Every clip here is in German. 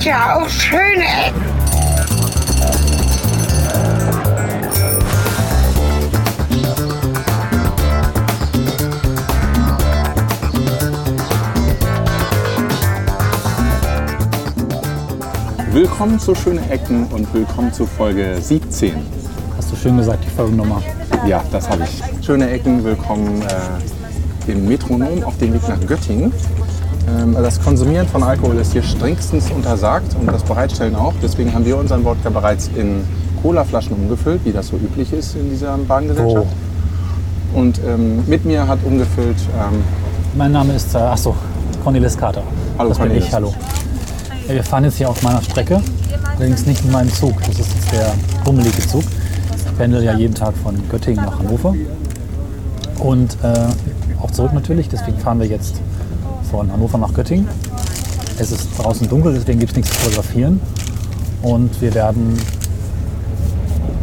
gibt ja auch schöne Ecken. Willkommen zu Schöne Ecken und willkommen zu Folge 17. Hast du schön gesagt, die Folgennummer. Ja, das habe ich. Schöne Ecken, willkommen äh, im Metronom auf dem Weg nach Göttingen. Ähm, das Konsumieren von Alkohol ist hier strengstens untersagt und das Bereitstellen auch. Deswegen haben wir unseren Wodka bereits in Colaflaschen umgefüllt, wie das so üblich ist in dieser Bahngesellschaft. Und ähm, mit mir hat umgefüllt ähm, Mein Name ist, äh, achso, Cornelis Kater. Hallo, das bin Cornelis. ich, hallo. Ja, wir fahren jetzt hier auf meiner Strecke, allerdings nicht in meinem Zug. Das ist jetzt der bummelige Zug. Ich pendel ja jeden Tag von Göttingen nach Hannover. Und äh, auch zurück natürlich, deswegen fahren wir jetzt von Hannover nach Göttingen. Es ist draußen dunkel, deswegen gibt es nichts zu fotografieren. Und wir werden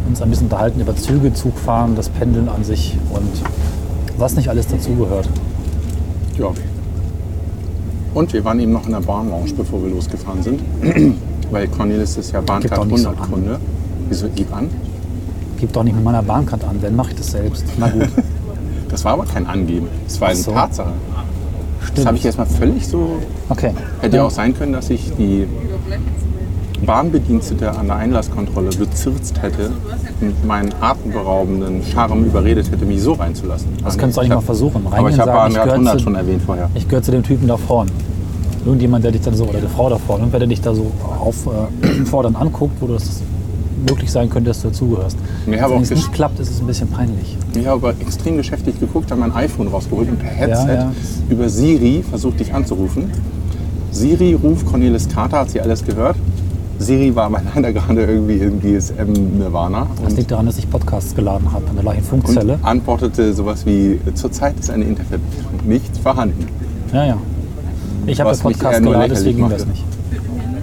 uns ein bisschen unterhalten über Züge, Zugfahren, das Pendeln an sich und was nicht alles dazugehört. Ja. Und wir waren eben noch in der Bahnlounge, bevor wir losgefahren sind. Weil Cornelis ist ja Bahncard doch nicht so 100 Kunde. Wieso gib an? Gib doch nicht mit meiner Bahncard an, dann mache ich das selbst. Na gut, Das war aber kein Angeben. Das war eine so. Tatsache. Das stimmt. habe ich erstmal völlig so. Okay. Hätte ja auch sein können, dass ich die Bahnbedienstete an der Einlasskontrolle bezirzt hätte und meinen atemberaubenden Charme überredet hätte, mich so reinzulassen. Das könntest du eigentlich mal versuchen. Aber Reingehen ich habe gehöre 100 zu- schon erwähnt vorher. Ich gehöre zu dem Typen da vorne. Irgendjemand, der dich dann so, oder die Frau da vorne, irgendwer, der dich da so auffordernd anguckt, wo das möglich sein könnte, dass du dazugehörst. Wenn auch es nicht klappt, ist es ein bisschen peinlich. Ich habe aber extrem geschäftig geguckt, habe mein iPhone rausgeholt und per Headset Ja, ja. über Siri versucht, dich anzurufen. Siri ruft Cornelis Carter, hat sie alles gehört. Siri war aber leider gerade irgendwie im GSM-Nirvana Das und, liegt daran, dass ich Podcasts geladen habe an der gleichen Funkzelle. und antwortete sowas wie, zurzeit ist eine Internetverbindung nicht vorhanden. Ja, ja. Ich habe Podcasts eher nur geladen, deswegen ging das nicht.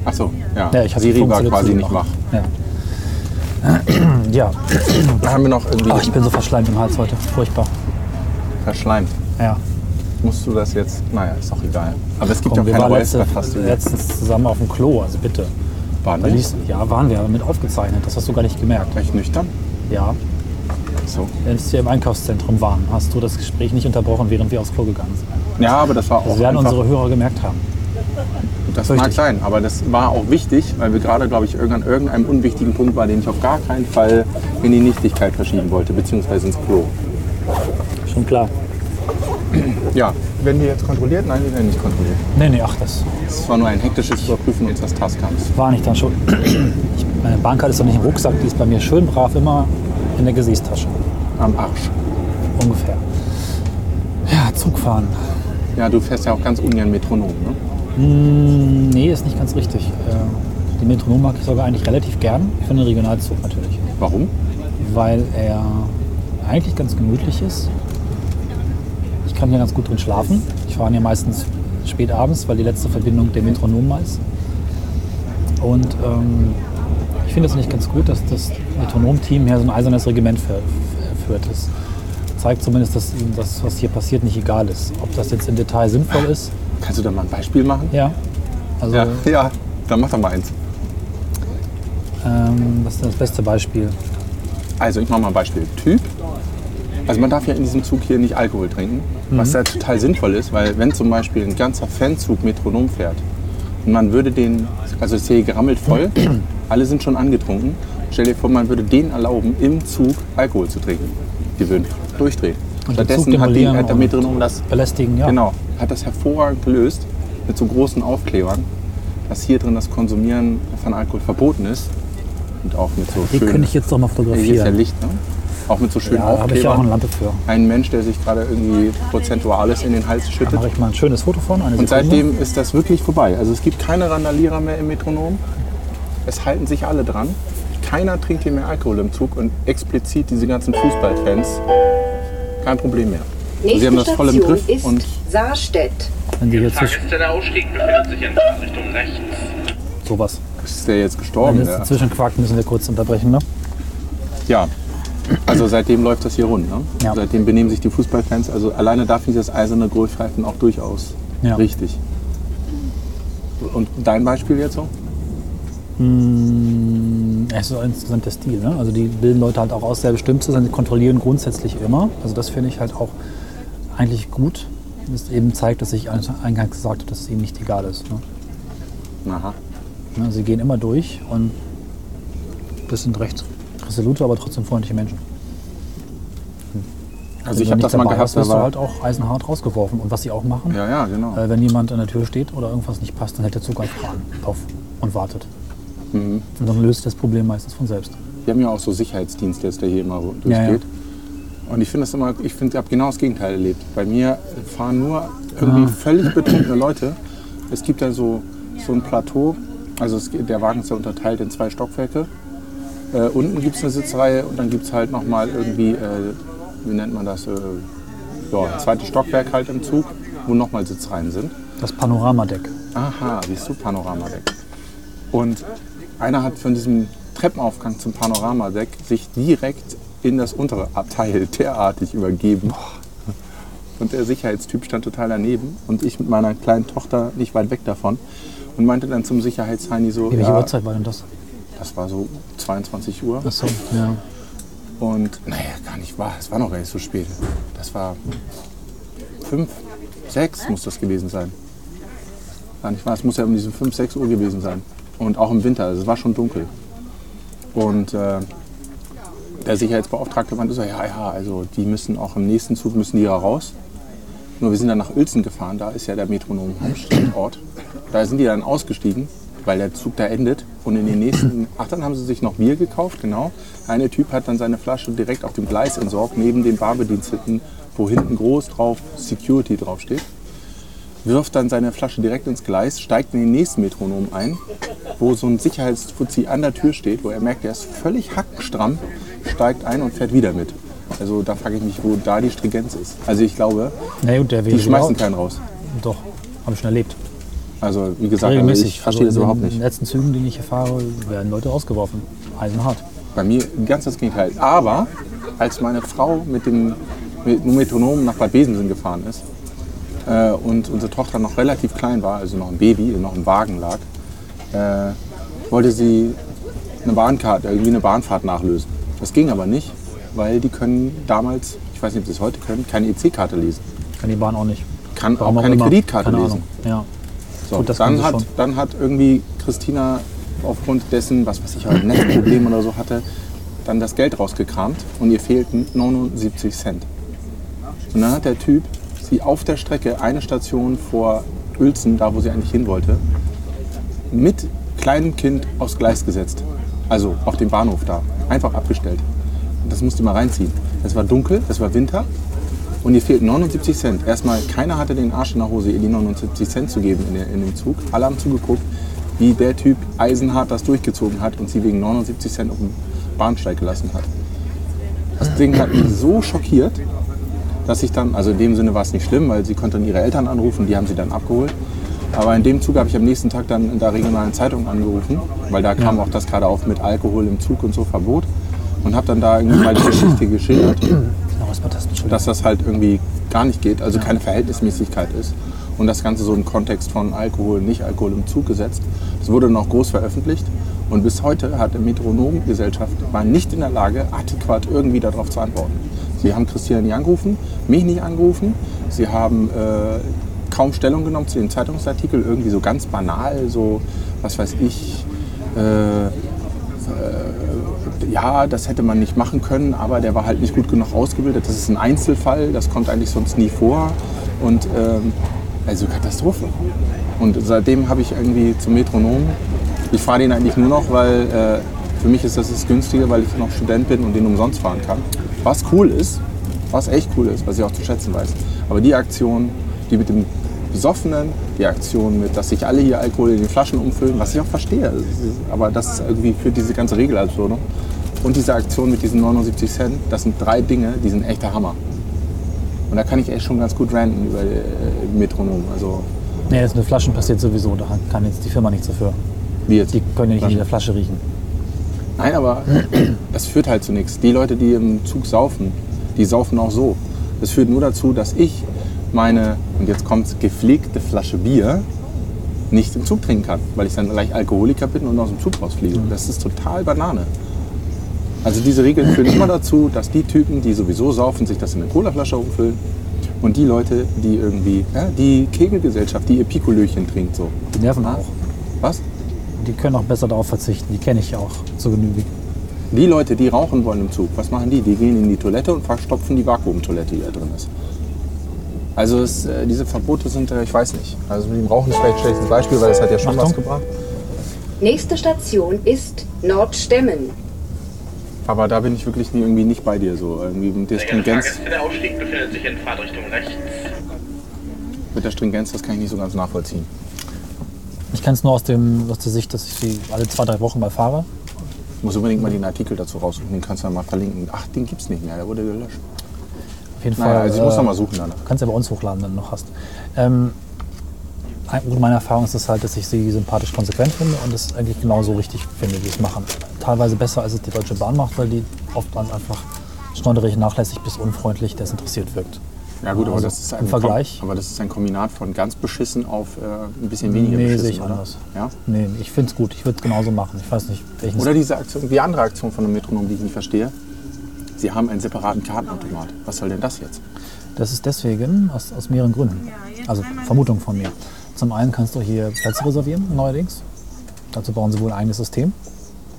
Ach so, ja. Ja, Siri war quasi nicht wach. Ja. Ja. Da haben wir noch irgendwie Oh, ich bin so verschleimt im Hals heute. Furchtbar. verschleimt. Ja. Musst du das jetzt? Naja, ist doch egal. Aber es gibt Komm, ja wir keine waren letzte, Räuspertaste. letztens zusammen auf dem Klo, also bitte. Waren Da wir? liest- Ja, waren wir, aber mit aufgezeichnet. Das hast du gar nicht gemerkt. War ich nüchtern? Ja, So. als wir im Einkaufszentrum waren, hast du das Gespräch nicht unterbrochen, während wir aufs Klo gegangen sind. Ja, aber das war auch Das werden einfach, unsere Hörer gemerkt haben. Das Richtig. mag sein, aber das war auch wichtig, weil wir gerade, glaube ich, irgend- an irgendeinem unwichtigen Punkt waren, den ich auf gar keinen Fall in die Nichtigkeit verschieben wollte, beziehungsweise ins Klo. Schon klar. Ja, werden wir jetzt kontrolliert? Nein, wir werden nicht kontrolliert. Nee, nee, ach, das Es war nur ein hektisches Überprüfen unseres Tascams. war nicht dann schon. Ich, meine Bankkarte ist doch nicht im Rucksack, die ist bei mir schön brav immer in der Gesäßtasche. Am Arsch. Ungefähr. Ja, Zugfahren. Ja, du fährst ja auch ganz ungern Metronom, ne? Hm, nee, ist nicht ganz richtig. Äh, Die Metronom mag ich sogar eigentlich relativ gern. Für den Regionalzug natürlich. Warum? weil er eigentlich ganz gemütlich ist. Ich kann hier ganz gut drin schlafen. Ich fahre hier meistens spät abends, weil die letzte Verbindung der Metronom ist. Und ähm, ich finde es nicht ganz gut, dass das Metronom-Team hier so ein eisernes Regiment führt. Das zeigt zumindest, dass ihm das, was hier passiert, nicht egal ist. Ob das jetzt im Detail sinnvoll ist, Kannst du da mal ein Beispiel machen? ja. Also, Ja, ja dann mach doch mal eins. ähm, das ist das beste Beispiel. Also ich mache mal ein Beispiel. Typ. Also man darf ja in diesem Zug hier nicht Alkohol trinken, was ja total sinnvoll ist, weil wenn zum Beispiel ein ganzer Fanzug Metronom fährt und man würde den, also ist hier gerammelt voll, alle sind schon angetrunken, stell dir vor, man würde denen erlauben, im Zug Alkohol zu trinken. Die würden durchdrehen. Und Stattdessen hat, die, hat der und Metronom das, Belästigen, ja. genau, hat das hervorragend gelöst mit so großen Aufklebern, dass hier drin das Konsumieren von Alkohol verboten ist und auch mit so Hier schönen könnte ich jetzt doch mal ja, hier ist ja fotografieren. Licht, ne? Auch mit so schönen Ja, da habe ich ja auch eine Aufklebern. Lampe für. Ein Mensch, der sich gerade irgendwie prozentuales in den Hals schüttet. Mache ich mal ein schönes Foto von. Und seitdem ist das wirklich vorbei. Also es gibt keine Randalierer mehr im Metronom. Es halten sich alle dran. Keiner trinkt hier mehr Alkohol im Zug und explizit diese ganzen Fußballfans. Kein Problem mehr. Also sie haben das voll im Station Griff ist und Saarstedt. Wenn die hier zwischen, der Ausstieg befindet sich in Fahrtrichtung rechts. sowas. ist der jetzt Wenn gestorben? es Der? dazwischen quakt, müssen wir kurz unterbrechen. Ne? Ja. Also seitdem läuft das hier rund. Ne? Ja. Seitdem benehmen sich die Fußballfans. Also alleine da finde ich das eiserne Durchgreifen auch durchaus Ja. richtig. Und dein Beispiel jetzt so? Mm, Es ist insgesamt der Stil. Ne? Also die bilden Leute halt auch aus, sehr bestimmt zu sein. Sie kontrollieren grundsätzlich immer. Also das finde ich halt auch eigentlich gut. Das eben zeigt, dass ich eingangs gesagt habe, dass es ihnen nicht egal ist. Ne? Aha. Ne, Sie gehen immer durch und das sind recht resolute, aber trotzdem freundliche Menschen. Also ich Wenn habe das mal gehabt, hast, wirst du halt auch eisenhart rausgeworfen. Und was sie auch machen, Ja, ja, genau. äh, wenn jemand an der Tür steht oder irgendwas nicht passt, dann hält der Zug einfach an, auf und wartet. Mhm. Und dann löst das Problem meistens von selbst. Wir haben ja auch so Sicherheitsdienste, der hier immer durchgeht. Ja, ja. Und ich finde das immer, ich finde, ich habe genau das Gegenteil erlebt. Bei mir fahren nur irgendwie Ah. völlig betrunkene Leute. Es gibt da so, so ein Plateau, also es, der Wagen ist ja unterteilt in zwei Stockwerke. Äh, unten gibt es eine Sitzreihe und dann gibt es halt nochmal irgendwie, äh, wie nennt man das, äh, ja, ein zweites Stockwerk halt im Zug, wo nochmal Sitzreihen sind. Das Panoramadeck. Aha, siehst du, Panoramadeck. Und einer hat von diesem Treppenaufgang zum Panoramadeck sich direkt in das untere Abteil derartig übergeben. Und der Sicherheitstyp stand total daneben und ich mit meiner kleinen Tochter nicht weit weg davon und meinte dann zum Sicherheitsheini so, Welche ja, Uhrzeit war denn das? das war so 22 Uhr Achso, ja. und naja, gar nicht wahr, es war noch gar nicht so spät. Das war fünf, sechs muss das gewesen sein. Gar nicht wahr, es muss ja um diese 5, 6 Uhr gewesen sein. Und auch im Winter, also es war schon dunkel. Und äh, der Sicherheitsbeauftragte meinte so, ja, ja, also die müssen auch im nächsten Zug müssen die ja raus. Nur wir sind dann nach Uelzen gefahren, da ist ja der Metronom Hauptstadtort. Da sind die dann ausgestiegen, weil der Zug da endet. Und in den nächsten, ach, dann haben sie sich noch Bier gekauft, genau. Eine Typ hat dann seine Flasche direkt auf dem Gleis entsorgt, neben dem Barbediensteten, wo hinten groß drauf Security draufsteht. Wirft dann seine Flasche direkt ins Gleis, steigt in den nächsten Metronom ein, wo so ein Sicherheitsfuzzi an der Tür steht, wo er merkt, er ist völlig hackenstramm, steigt ein und fährt wieder mit. Also da frage ich mich, wo da die Stringenz ist. Also ich glaube, Na gut, die schmeißen keinen raus. Doch, habe ich schon erlebt. Also wie gesagt, also ich verstehe das also überhaupt in nicht. den letzten Zügen, die ich hier fahre, werden Leute rausgeworfen. Eisenhart. Bei mir ganz das Gegenteil. Aber als meine Frau mit dem mit dem Metronom nach Bad Besensen gefahren ist äh, und unsere Tochter noch relativ klein war, also noch ein Baby, noch im Wagen lag, äh, wollte sie eine Bahnkarte, irgendwie eine Bahnfahrt nachlösen. Das ging aber nicht, weil die können damals, ich weiß nicht, ob sie es heute können, keine EC-Karte lesen. Kann die Bahn auch nicht. Kann Warum auch keine immer. Kreditkarte Keine lesen. Ja. So, Gut, dann, hat, schon. dann hat irgendwie Christina aufgrund dessen, was weiß ich, ein Netzproblem oder so hatte, dann das Geld rausgekramt und ihr fehlten 79 Cent. Und dann hat der Typ sie auf der Strecke eine Station vor Uelzen, da wo sie eigentlich hin wollte, mit kleinem Kind aufs Gleis gesetzt. Also auf dem Bahnhof da. Einfach abgestellt. Und das musste mal reinziehen. Es war dunkel, es war Winter und ihr fehlten 79 Cent. Erstmal, keiner hatte den Arsch in der Hose, ihr die 79 Cent zu geben in, der, in dem Zug. Alle haben zugeguckt, wie der Typ eisenhart das durchgezogen hat und sie wegen 79 Cent auf dem Bahnsteig gelassen hat. Das Ding hat mich so schockiert, dass ich dann, also in dem Sinne war es nicht schlimm, weil sie konnte dann ihre Eltern anrufen, die haben sie dann abgeholt. Aber in dem Zug habe ich am nächsten Tag dann in der regionalen Zeitung angerufen, weil da kam auch das gerade auf mit Alkohol im Zug und so Verbot. Und habe dann da irgendwie mal die Geschichte geschildert Ja, dass das halt irgendwie gar nicht geht, also keine Verhältnismäßigkeit ist. Und das Ganze so im Kontext von Alkohol, Nicht-Alkohol im Zug gesetzt. Das wurde auch groß veröffentlicht. Und bis heute hat die Metronomgesellschaft war nicht in der Lage, adäquat irgendwie darauf zu antworten. Sie haben Christian nicht angerufen, mich nicht angerufen. Sie haben äh, kaum Stellung genommen zu dem Zeitungsartikel, irgendwie so ganz banal, so, was weiß ich, äh, ja, das hätte man nicht machen können, aber der war halt nicht gut genug ausgebildet. Das ist ein Einzelfall, das kommt eigentlich sonst nie vor. Und ähm, also Katastrophe. Und seitdem habe ich irgendwie zum Metronom, ich fahre den eigentlich nur noch, weil äh, für mich ist das das Günstige, weil ich noch Student bin und den umsonst fahren kann. Was cool ist, was echt cool ist, was ich auch zu schätzen weiß. Aber die Aktion, die mit dem Besoffenen, die Aktion mit, dass sich alle hier Alkohol in den Flaschen umfüllen, was ich auch verstehe. Aber das ist irgendwie für diese ganze Regel absurde. Und diese Aktion mit diesen 79 Cent, das sind drei Dinge, die sind echt der Hammer. Und da kann ich echt schon ganz gut ranten über äh, Metronom. Also Nee, das mit Flaschen passiert sowieso. Da kann jetzt die Firma nichts dafür. wie jetzt. Die können ja nicht in jeder Flasche riechen. Nein, aber das führt halt zu nichts. Die Leute, die im Zug saufen, die saufen auch so. Das führt nur dazu, dass ich meine, und jetzt kommt gepflegte Flasche Bier nicht im Zug trinken kann, weil ich dann gleich Alkoholiker bin und aus dem Zug rausfliege. Das ist total Banane. Also diese Regeln führen immer dazu, dass die Typen, die sowieso saufen, sich das in eine Colaflasche umfüllen und die Leute, die irgendwie, ja, die Kegelgesellschaft, die ihr Pikolöchen trinkt, so. Die nerven auch. Was? Die können auch besser darauf verzichten. Die kenne ich ja auch zur Genüge. Die Leute, die rauchen wollen im Zug, was machen die? Die gehen in die Toilette und verstopfen die Vakuumtoilette, die da drin ist. Also es, äh, diese Verbote sind, äh, ich weiß nicht. Also mit dem Rauchen ist vielleicht ein schlechtes Beispiel, weil es hat ja schon Achtung. was gebracht. Nächste Station ist Nordstemmen. Aber da bin ich wirklich nie, irgendwie nicht bei dir so. Irgendwie mit der Stringenz, der Ausstieg befindet sich in Fahrtrichtung rechts. mit der Stringenz, das kann ich nicht so ganz nachvollziehen. Ich kenne es nur aus, dem, aus der Sicht, dass ich sie alle zwei, drei Wochen mal fahre. Ich muss unbedingt mal den Artikel dazu raussuchen, den kannst du dann mal verlinken. Ach, den gibt's nicht mehr, der wurde gelöscht. Auf jeden Naja, Fall. also ich muss äh, noch mal suchen danach. Kannst ja bei uns hochladen, wenn du noch hast. Ähm, gut, meine Erfahrung ist es halt, dass ich sie sympathisch konsequent finde und es eigentlich genauso richtig finde, wie sie es machen. Teilweise besser, als es die Deutsche Bahn macht, weil die oft dann einfach schnodderig, nachlässig bis unfreundlich desinteressiert wirkt. Ja gut, aber Also das ist ein im Vergleich- Kom aber das ist ein Kombinat von ganz beschissen auf äh, ein bisschen weniger Nee, beschissen, sehe ich oder? anders. Ja? Nee, ich finde es gut. Ich würde es genauso machen. Ich weiß nicht, welchen Oder diese Aktion, die andere Aktion von dem Metronom, die ich nicht verstehe. Sie haben einen separaten Kartenautomat. Was soll denn das jetzt? Das ist deswegen aus, aus mehreren Gründen. Also Vermutung von mir. Zum einen kannst du hier Plätze reservieren, neuerdings. Dazu bauen sie wohl ein eigenes System.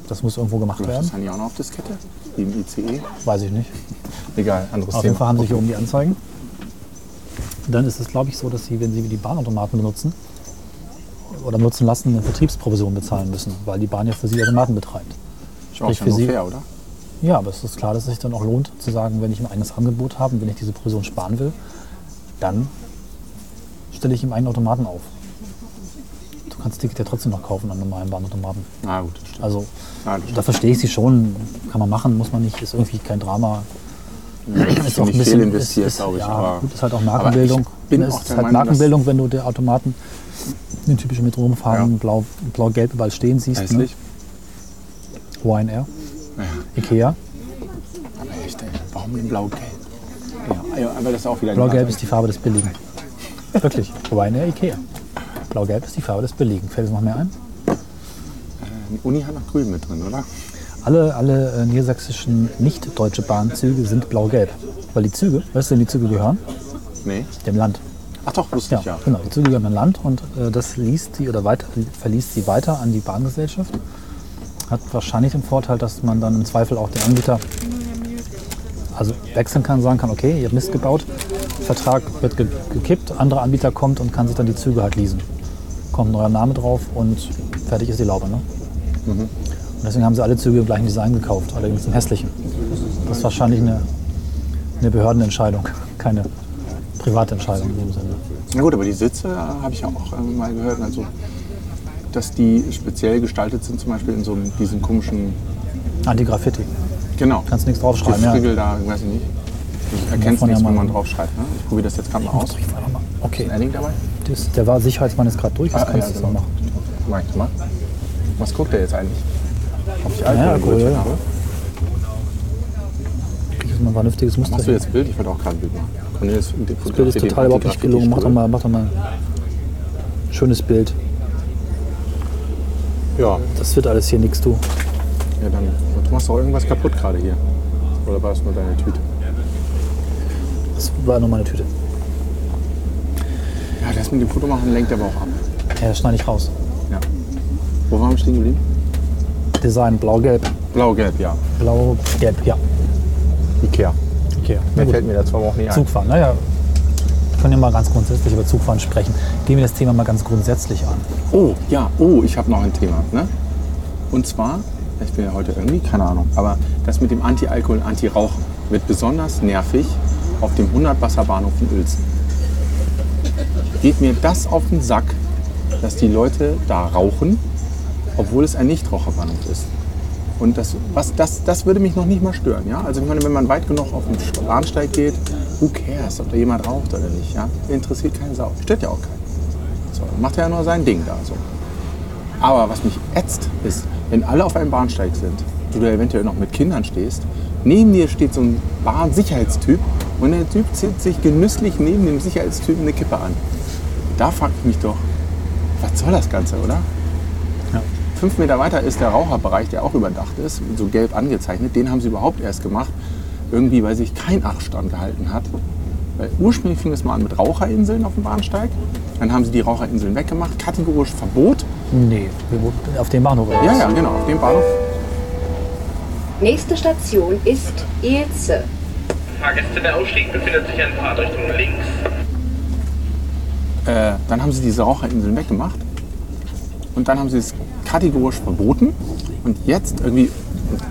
Das muss irgendwo gemacht Läuft werden. das dann ja auch noch auf Diskette? Wie im ICE? Weiß ich nicht. Egal, anderes Auf Thema. jeden Fall haben sie hier oben die Anzeigen. Dann ist es, glaube ich, so, dass sie, wenn sie die Bahnautomaten benutzen oder nutzen lassen, eine Vertriebsprovision bezahlen müssen, weil die Bahn ja für sie Automaten betreibt. Ist auch sprich für Sie- fair, oder? Ja, aber es ist klar, dass es sich dann auch lohnt, zu sagen, wenn ich ein eigenes Angebot habe und wenn ich diese Provision sparen will, dann stelle ich ihm einen Automaten auf. Du kannst das Ticket ja trotzdem noch kaufen an normalen Bahnautomaten. Na gut. Also das da verstehe ich sie schon, kann man machen, muss man nicht, ist irgendwie kein Drama. Ist auch fehlinvestiert, ist, ist, glaube ich. Ja, aber gut, ist halt auch Markenbildung. bin es auch ist halt Meinung, Markenbildung, wenn du die Automaten, den typischen Metronomfarben, Ja. blau, blau-gelb überall stehen siehst. Ne? hässlich. Ryanair, Ja. Ikea. Aber echt, ey, warum denn blau-gelb? Ja, aber das ist auch wieder Blau-gelb ist die Farbe des Billigen. Wirklich. Ryanair, Ikea. Blau-gelb ist die Farbe des Billigen. Fällt es noch mehr ein? Die Uni hat noch grün mit drin, oder? Alle, alle äh, niedersächsischen nicht-deutsche Bahnzüge sind blau-gelb. Weil die Züge, weißt du, wem die Züge gehören? Nee. Dem Land. Ach doch, wusste Ja, ich ja. genau. Die Züge gehören dem Land und äh, das liest sie oder weiter, verliest sie weiter an die Bahngesellschaft. Hat wahrscheinlich den Vorteil, dass man dann im Zweifel auch den Anbieter also wechseln kann, sagen kann, okay, ihr habt Mist gebaut, Vertrag wird ge gekippt, anderer Anbieter kommt und kann sich dann die Züge halt leasen. Kommt ein neuer Name drauf und fertig ist die Laube. Ne? Mhm. Deswegen haben sie alle Züge im gleichen Design gekauft, allerdings im hässlichen. Das ist wahrscheinlich eine, eine Behördenentscheidung, keine private Entscheidung in dem Sinne. Na gut, aber die Sitze äh, habe ich ja auch ähm, mal gehört, also dass die speziell gestaltet sind, zum Beispiel in so einem, diesem komischen, Anti-Graffiti. genau, Kannst nichts draufschreiben. Ja. Gefrickel da, weiß ich nicht. Ich erkenne nichts, ja wenn man draufschreibt. Ne? Ich probiere das jetzt gerade mal aus. Einfach mal. Okay, Ist ein Edding dabei? das, der war Sicherheitsmann ist gerade durch, das kannst du genau. machen. Mach ich mal. Was guckt der jetzt eigentlich? Ob ich Ja, Alkohol, Alkohol, ja. Krieg ich mal ein vernünftiges Muster. Machst du jetzt ein Bild? Ich wollte auch gerade ein Bild machen. Cornelis, Das Bild ist total überhaupt nicht gelungen. Mach doch mal, mach doch mal ein schönes Bild. Ja, Das wird alles hier nichts, du. ja dann. Du machst doch irgendwas kaputt gerade hier. Oder war es nur deine Tüte? Das war nur meine Tüte. Ja, das mit dem Foto machen lenkt aber auch ab. Ja, das schneide ich raus. Ja. Wo waren wir stehen geblieben? Design blau-gelb. Blau-Gelb, ja. Blau-gelb, ja. Ikea. Na Mehr gut. fällt mir dazu aber auch nicht ein. Zugfahren, naja. Wir können ja mal ganz grundsätzlich über Zugfahren sprechen. Gehen wir das Thema mal ganz grundsätzlich an. Oh, ja, oh, ich habe noch ein Thema. Ne? Und zwar, ich bin ja heute irgendwie, keine Ahnung, aber das mit dem Anti-Alkohol, Anti-Rauchen wird besonders nervig auf dem 100-Wasser-Bahnhof in Uelzen. Geht mir das auf den Sack, dass die Leute da rauchen, obwohl es ein Nichtraucherbahnhof ist. Und das, was, das, das würde mich noch nicht mal stören. Ja? Also ich meine, wenn man weit genug auf den Bahnsteig geht, who cares, ob da jemand raucht oder nicht. Ja? Interessiert keine Sau. Stört ja auch keinen. So, macht er ja nur sein Ding da. So. Aber was mich ätzt, ist, wenn alle auf einem Bahnsteig sind, du da eventuell noch mit Kindern stehst, neben dir steht so ein Bahnsicherheitstyp und der Typ zieht sich genüsslich neben dem Sicherheitstypen eine Kippe an. Da frage ich mich doch, Was soll das Ganze, oder? Fünf Meter weiter ist der Raucherbereich, der auch überdacht ist, so gelb angezeichnet. Den haben sie überhaupt erst gemacht, irgendwie, weil sich kein Abstand gehalten hat. Weil ursprünglich fing es mal an mit Raucherinseln auf dem Bahnsteig. Dann haben sie die Raucherinseln weggemacht, kategorisch Verbot. Nee, auf dem Bahnhof. oder Ja, ja, genau, auf dem Bahnhof. Nächste Station ist Ilze. Fahrgäste, der Ausstieg befindet sich in Fahrtrichtung links. Äh, dann haben sie diese Raucherinseln weggemacht. Und dann haben sie es kategorisch verboten. Und jetzt irgendwie,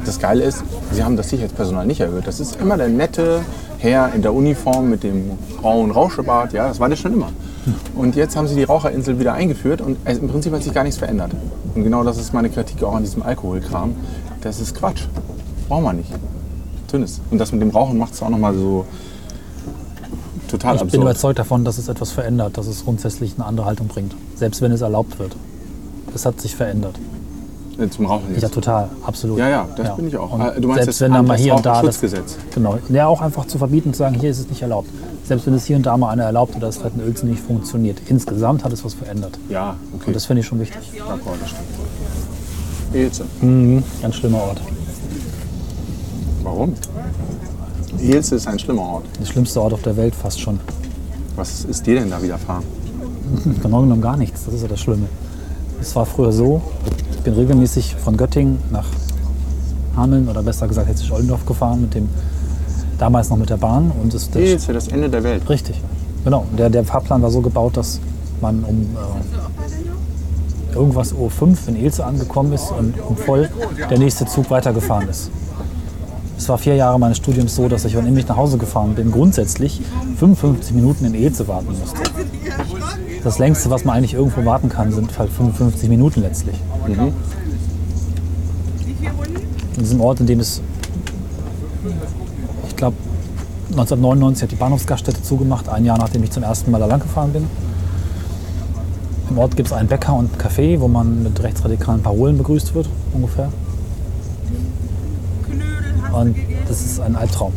das Geile ist, sie haben das Sicherheitspersonal nicht erhöht. Das ist immer der nette Herr in der Uniform mit dem grauen Rauschebart. Ja, das war das schon immer. Und jetzt haben sie die Raucherinsel wieder eingeführt und im Prinzip hat sich gar nichts verändert. Und genau das ist meine Kritik auch an diesem Alkoholkram. Das ist Quatsch. Brauchen wir nicht. Tünnes. Und das mit dem Rauchen macht es auch nochmal so total Ich bin absurd. überzeugt davon, dass es etwas verändert, dass es grundsätzlich eine andere Haltung bringt. Selbst wenn es erlaubt wird. Es hat sich verändert. Zum Rauchen jetzt. Ja, total, absolut. Ja, ja, das bin ich auch. Und Äh, du meinst selbst das wenn dann mal hier und da das, Raucherschutzgesetz? genau, ja auch einfach zu verbieten und zu sagen, hier ist es nicht erlaubt. Selbst wenn es hier und da mal einer erlaubt oder es vielleicht in Uelzen nicht funktioniert. Insgesamt hat es was verändert. Ja, okay. Und das finde ich schon wichtig. D'accord, das stimmt. Ilse. Ganz schlimmer Ort. Warum? Ilse ist ein schlimmer Ort. Der schlimmste Ort auf der Welt fast schon. Was ist dir denn da widerfahren? Genau genommen gar nichts. Das ist ja das Schlimme. Es war früher so, ich bin regelmäßig von Göttingen nach Hameln oder besser gesagt Hessisch-Ollendorf gefahren mit dem damals noch mit der Bahn und es der das Ende der Welt. richtig. Genau. Der, der Fahrplan war so gebaut, dass man um äh, irgendwas Uhr 5 in Ilse angekommen ist und um voll der nächste Zug weitergefahren ist. Es war vier Jahre meines Studiums so, dass ich, wenn ich nach Hause gefahren bin, grundsätzlich 55 Minuten in Ilse warten musste. Das längste, was man eigentlich irgendwo warten kann, sind halt 55 Minuten letztlich. In diesem Ort, in dem es, ich glaube, 1999 hat die Bahnhofsgaststätte zugemacht, ein Jahr nachdem ich zum ersten Mal da lang gefahren bin. Im Ort gibt es einen Bäcker und ein Café, wo man mit rechtsradikalen Parolen begrüßt wird, ungefähr. Und das ist ein Albtraum.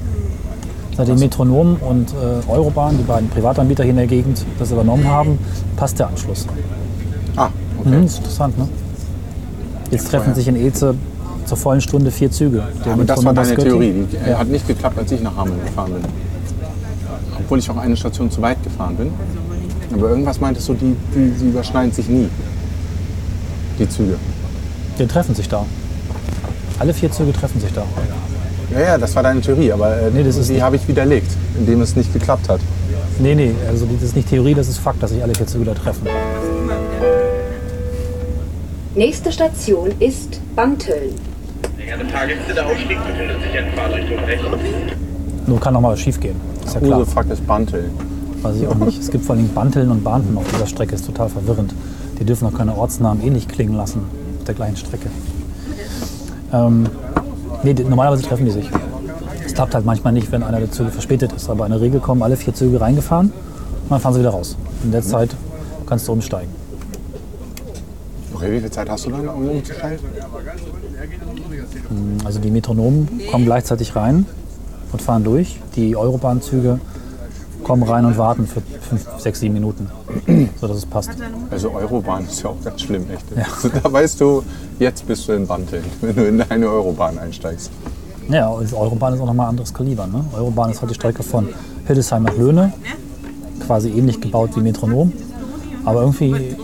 Seitdem Metronom und äh, Eurobahn, die beiden Privatanbieter hier in der Gegend, das übernommen haben, passt der Anschluss. Ah, Mhm, okay. das ist interessant, ne? Jetzt treffen sich in Ilze zur vollen Stunde vier Züge. Der Aber das war deine Theorie. Göttingen- Die äh, hat nicht geklappt, als ich nach Hameln gefahren bin. Obwohl ich auch eine Station zu weit gefahren bin. Aber irgendwas meintest du, die, die, die überschneiden sich nie. Die Züge. Die treffen sich da. Alle vier Züge treffen sich da. Ja, ja, das war deine Theorie, aber äh, Nee, das ist die habe ich widerlegt, indem es nicht geklappt hat. Nee, nee, also das ist nicht Theorie, das ist Fakt, dass sich alle vier Züge da treffen. Nächste Station ist Banteln. Nur kann noch mal was schief gehen. Ist ja klar. Use fuck ist Bantel. Weiß ich auch nicht. Es gibt vor allem Banteln und Bahnten auf dieser Strecke. Ist total verwirrend. Die dürfen auch keine Ortsnamen ähnlich klingen lassen auf der gleichen Strecke. Ähm, nee, normalerweise treffen die sich. Es klappt halt manchmal nicht, wenn einer der Züge verspätet ist. Aber in der Regel kommen alle vier Züge reingefahren und dann fahren sie wieder raus. In der Zeit kannst du umsteigen. Okay, wie viel Zeit hast du dann, um umzusteigen? Also die Metronomen kommen gleichzeitig rein und fahren durch. Die Eurobahnzüge kommen rein und warten für fünf, sechs, sieben Minuten, sodass es passt. Also Eurobahn ist ja auch ganz schlimm, echt. Da weißt du, jetzt bist du in Banteln, wenn du in eine Eurobahn einsteigst. Ja, die Eurobahn ist auch nochmal ein anderes Kaliber. Ne? Eurobahn ist halt die Strecke von Hildesheim nach Löhne, quasi ähnlich gebaut wie Metronom, aber irgendwie,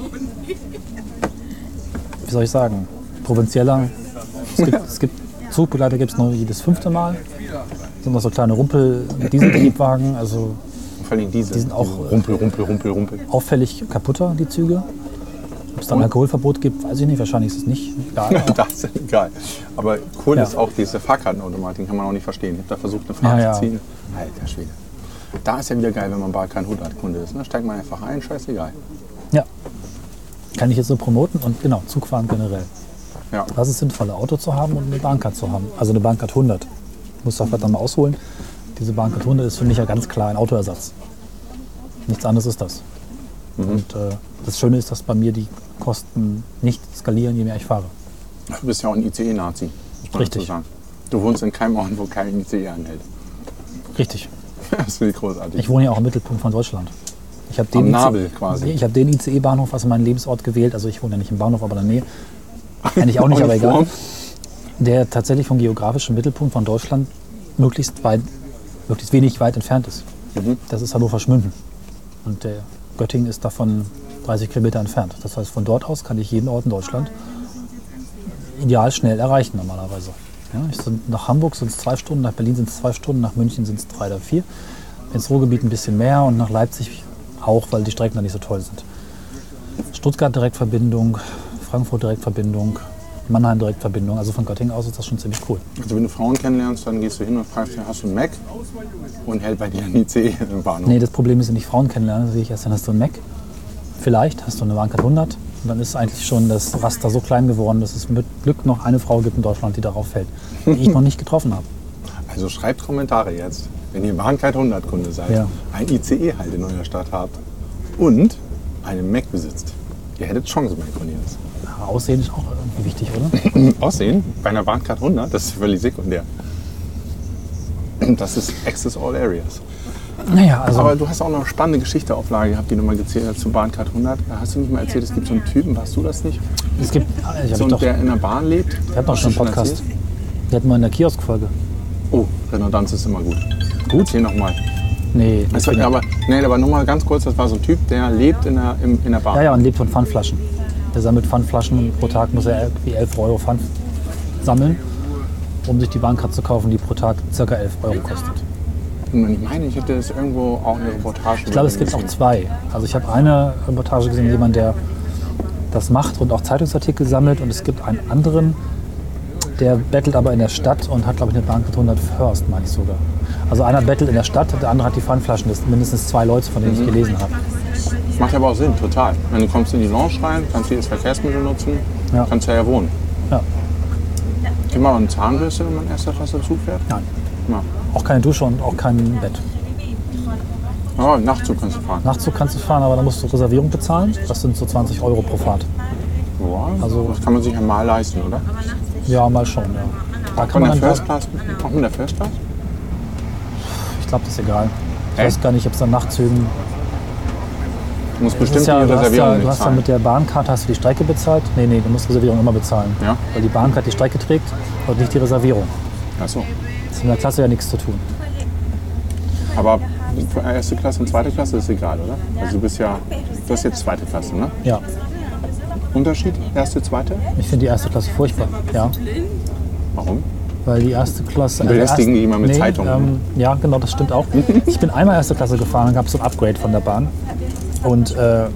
wie soll ich sagen, provinzieller. Es gibt, es gibt Zugbegleiter gibt es nur jedes fünfte Mal. Sind noch so kleine Rumpel Dieseltriebwagen, also Vor allem diese. Die sind auch, Rumpel, Rumpel, Rumpel, Rumpel. auffällig kaputter, die Züge. Ob es dann Alkoholverbot gibt, weiß ich nicht. Wahrscheinlich ist es nicht. Egal. Das ist egal. Aber cool Ja. ist auch diese Fahrkartenautomat, den kann man auch nicht verstehen. Ich habe da versucht, eine Fahrt Ja, ja. zu ziehen. Alter Schwede. Da ist ja wieder geil, wenn man bald kein Hundertkunde ist. Ne? Steigt man einfach ein, scheißegal. Ja. Kann ich jetzt so promoten und genau, Zugfahren generell. Ja. Was ist sinnvoller, Auto zu haben und eine Bahncard zu haben? Also eine Bahncard 100. Muss da vielleicht dann mal ausholen. Diese Bahncard 100 ist für mich ja ganz klar ein Autoersatz. Nichts anderes ist das. Mhm. Und äh, das Schöne ist, dass bei mir die Kosten nicht skalieren, je mehr ich fahre. Du bist ja auch ein ICE-Nazi. Richtig. Du wohnst in keinem Ort, wo kein ICE anhält. Richtig. Das finde ich großartig. Ich wohne ja auch im Mittelpunkt von Deutschland. Ich habe Am den, Nabel IC quasi. Ich habe den ICE-Bahnhof als meinen Lebensort gewählt. Also ich wohne ja nicht im Bahnhof, aber in der Nähe. Eigentlich auch nicht, aber egal. Der tatsächlich vom geografischen Mittelpunkt von Deutschland möglichst weit, möglichst wenig weit entfernt ist. Mhm. Das ist Hannover Schmünden. Und der Göttingen ist davon 30 Kilometer entfernt. Das heißt, von dort aus kann ich jeden Ort in Deutschland ideal schnell erreichen normalerweise. Ja, nach Hamburg sind es zwei Stunden, nach Berlin sind es zwei Stunden, nach München sind es drei oder vier. Ins Ruhrgebiet ein bisschen mehr und nach Leipzig auch, weil die Strecken da nicht so toll sind. Stuttgart Direktverbindung, Frankfurt Direktverbindung, Mannheim Direktverbindung. Also von Göttingen aus ist das schon ziemlich cool. Also wenn du Frauen kennenlernst, dann gehst du hin und fragst, hast du einen Mac? Und hält bei dir ein ICE im Bahnhof. Nee, das Problem ist, wenn ich Frauen kennenlerne, sehe ich erst, dann hast du einen Mac. Vielleicht hast du eine Bahncard 100. Und dann ist eigentlich schon das Raster so klein geworden, dass es mit Glück noch eine Frau gibt in Deutschland, die darauf fällt, die ich noch nicht getroffen habe. Also schreibt Kommentare jetzt, wenn ihr Bahncard 100 Kunde seid, Ja. ein ICE halt in eurer Stadt habt und einen Mac besitzt. Ihr hättet Chancen bei Cornelius. Aussehen ist auch irgendwie wichtig, oder? Aussehen bei einer Bahncard 100, das ist völlig sekundär. Das ist Access All Areas. Naja, also Aber du hast auch noch eine spannende Geschichte auf Lager gehabt, die du mal gezählt hast zu Bahncard 100. Hast du nicht mal erzählt, es gibt so einen Typen, warst du das nicht? es gibt, ich So einen, doch, der in der Bahn lebt? wir hatten doch schon einen Podcast. erzählt? Wir hatten mal in der Kiosk-Folge. Oh, Redundanz ist immer gut. Gut, erzähl nochmal. Nee, Also, nicht aber, nee, aber nochmal ganz kurz, das war so ein Typ, der lebt in der, im, in der Bahn. Ja, ja, und lebt von Pfandflaschen. Der sammelt Pfandflaschen und pro Tag muss er irgendwie 11 Euro Pfand sammeln, um sich die Bahncard zu kaufen, die pro Tag ca. 11 Euro kostet. Und ich meine, ich hätte das irgendwo auch eine Reportage Ich glaube, es gibt auch zwei. Also ich habe eine Reportage gesehen, jemand, der das macht und auch Zeitungsartikel sammelt. Und es gibt einen anderen, der bettelt aber in der Stadt und hat, glaube ich, eine Bahncard 100 First, meine ich sogar. Also einer bettelt in der Stadt, der andere hat die Pfandflaschen. Das sind mindestens zwei Leute, von denen ich gelesen habe. Macht aber auch Sinn, total. Wenn du kommst in die Lounge rein, kannst jedes Verkehrsmittel nutzen, Ja. kannst ja ja wohnen. Ja. Gibt man eine Zahnbürste, wenn man erster Klasse Zug fährt? Nein. Ja. Auch keine Dusche und auch kein Bett. Ja, Nachtzug kannst du fahren. Nachtzug kannst du fahren, aber da musst du Reservierung bezahlen. Das sind so 20 Euro pro Fahrt. Ja, Also- das kann man sich ja mal leisten, oder? Ja, mal schon, ja. Da kann man der dann, First Class, auch mit der First Class? ich glaube, das ist egal. Ich Echt? weiß gar nicht, ob es an Nachtzügen Du musst bestimmt ja, die du hast Reservierung ja, du hast ja bezahlen. mit der Bahncard hast du die Strecke bezahlt. Nee, nee, du musst Reservierung immer bezahlen. Ja? Weil die Bahncard die Strecke trägt und nicht die Reservierung. Achso. Das ist in der Klasse ja nichts zu tun. Aber erste Klasse und zweite Klasse ist egal, oder? Also du bist ja, du hast jetzt zweite Klasse, ne? Ja, Unterschied? Erste, zweite? ich finde die erste Klasse furchtbar. Ja, Warum? weil die erste Klasse. also Belästigen erst- die immer mit nee, Zeitungen, Ähm, ja, genau, das stimmt auch. Ich bin einmal erste Klasse gefahren, dann gab es so ein Upgrade von der Bahn. Und äh,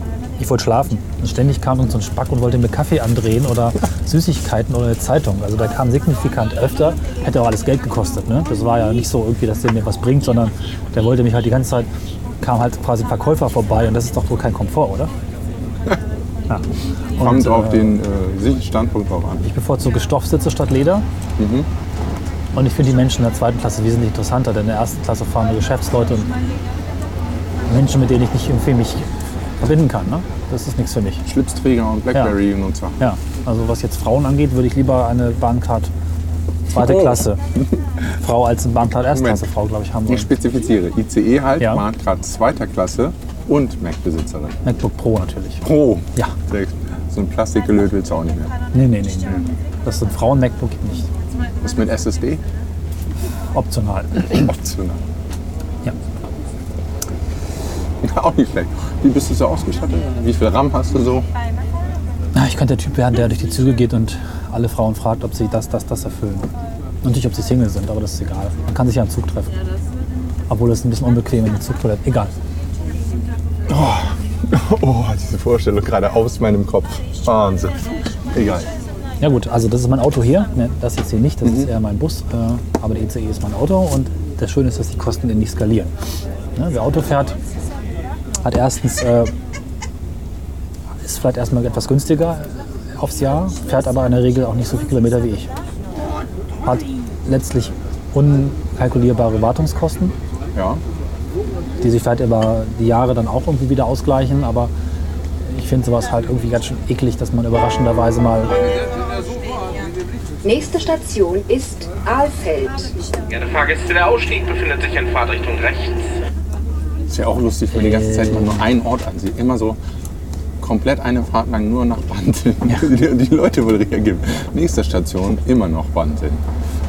ich wollte schlafen. Und ständig kam uns so ein Spack und wollte mir Kaffee andrehen oder Süßigkeiten oder eine Zeitung. Also der kam signifikant öfter, hätte auch alles Geld gekostet. Ne? Das war ja nicht so irgendwie, dass der mir was bringt, sondern der wollte mich halt die ganze Zeit, kam halt quasi ein Verkäufer vorbei und das ist doch wohl kein Komfort, oder? Ja. Kommt Und, auf äh, den äh, Standpunkt drauf an. ich bevorzuge Stoffsitze statt Leder. Mhm. Und ich finde die Menschen in der zweiten Klasse wesentlich interessanter, denn in der ersten Klasse fahren nur Geschäftsleute und Menschen, mit denen ich nicht irgendwie mich verbinden kann. Ne? Das ist nichts für mich. Schlipsträger und Blackberry-Nutzer. Ja, also was jetzt Frauen angeht, würde ich lieber eine Bahncard zweite Oh. Klasse Frau als eine Bahncard erste Moment. Klasse Frau, glaube ich, haben Ich wollen. spezifiziere. ICE halt, Ja. Bahncard zweiter Klasse und Mac-Besitzerin. MacBook Pro natürlich. Pro. Ja, So ein Plastikgelöt willst du auch nicht mehr. nee, nee, nee. nee. Das sind Frauen MacBook nicht. Was mit SSD? Optional. Optional. Ja. Auch nicht schlecht. Wie bist du so ausgestattet? Wie viel RAM hast du so? Ich könnte der Typ werden, der durch die Züge geht und alle Frauen fragt, ob sie das, das, das erfüllen. Und nicht, ob sie Single sind, aber das ist egal. Man kann sich ja im Zug treffen. Obwohl es ein bisschen unbequem in der Zugtoilette. Egal. Oh, diese Vorstellung gerade aus meinem Kopf. Wahnsinn. Egal. Ja gut, also das ist mein Auto hier. Ne, Das jetzt hier nicht, das ist eher mein Bus. Äh, aber der ICE ist mein Auto und das Schöne ist, dass die Kosten nicht skalieren. Ne, wer Auto fährt, hat erstens, äh, ist vielleicht erstmal etwas günstiger aufs Jahr, fährt aber in der Regel auch nicht so viele Kilometer wie ich. Hat letztlich unkalkulierbare Wartungskosten, Ja. die sich vielleicht über die Jahre dann auch irgendwie wieder ausgleichen, aber ich finde sowas halt irgendwie ganz schön eklig, dass man überraschenderweise mal Nächste Station ist Ahlfeld. Gerne Fahrgäste, der Ausstieg befindet sich in Fahrtrichtung rechts. Ist ja auch lustig, wenn die ganze Zeit man nur einen Ort ansieht. Immer so komplett eine Fahrt lang nur nach Banteln. Die, die Leute wohl reagieren. Nächste Station, immer noch Banteln.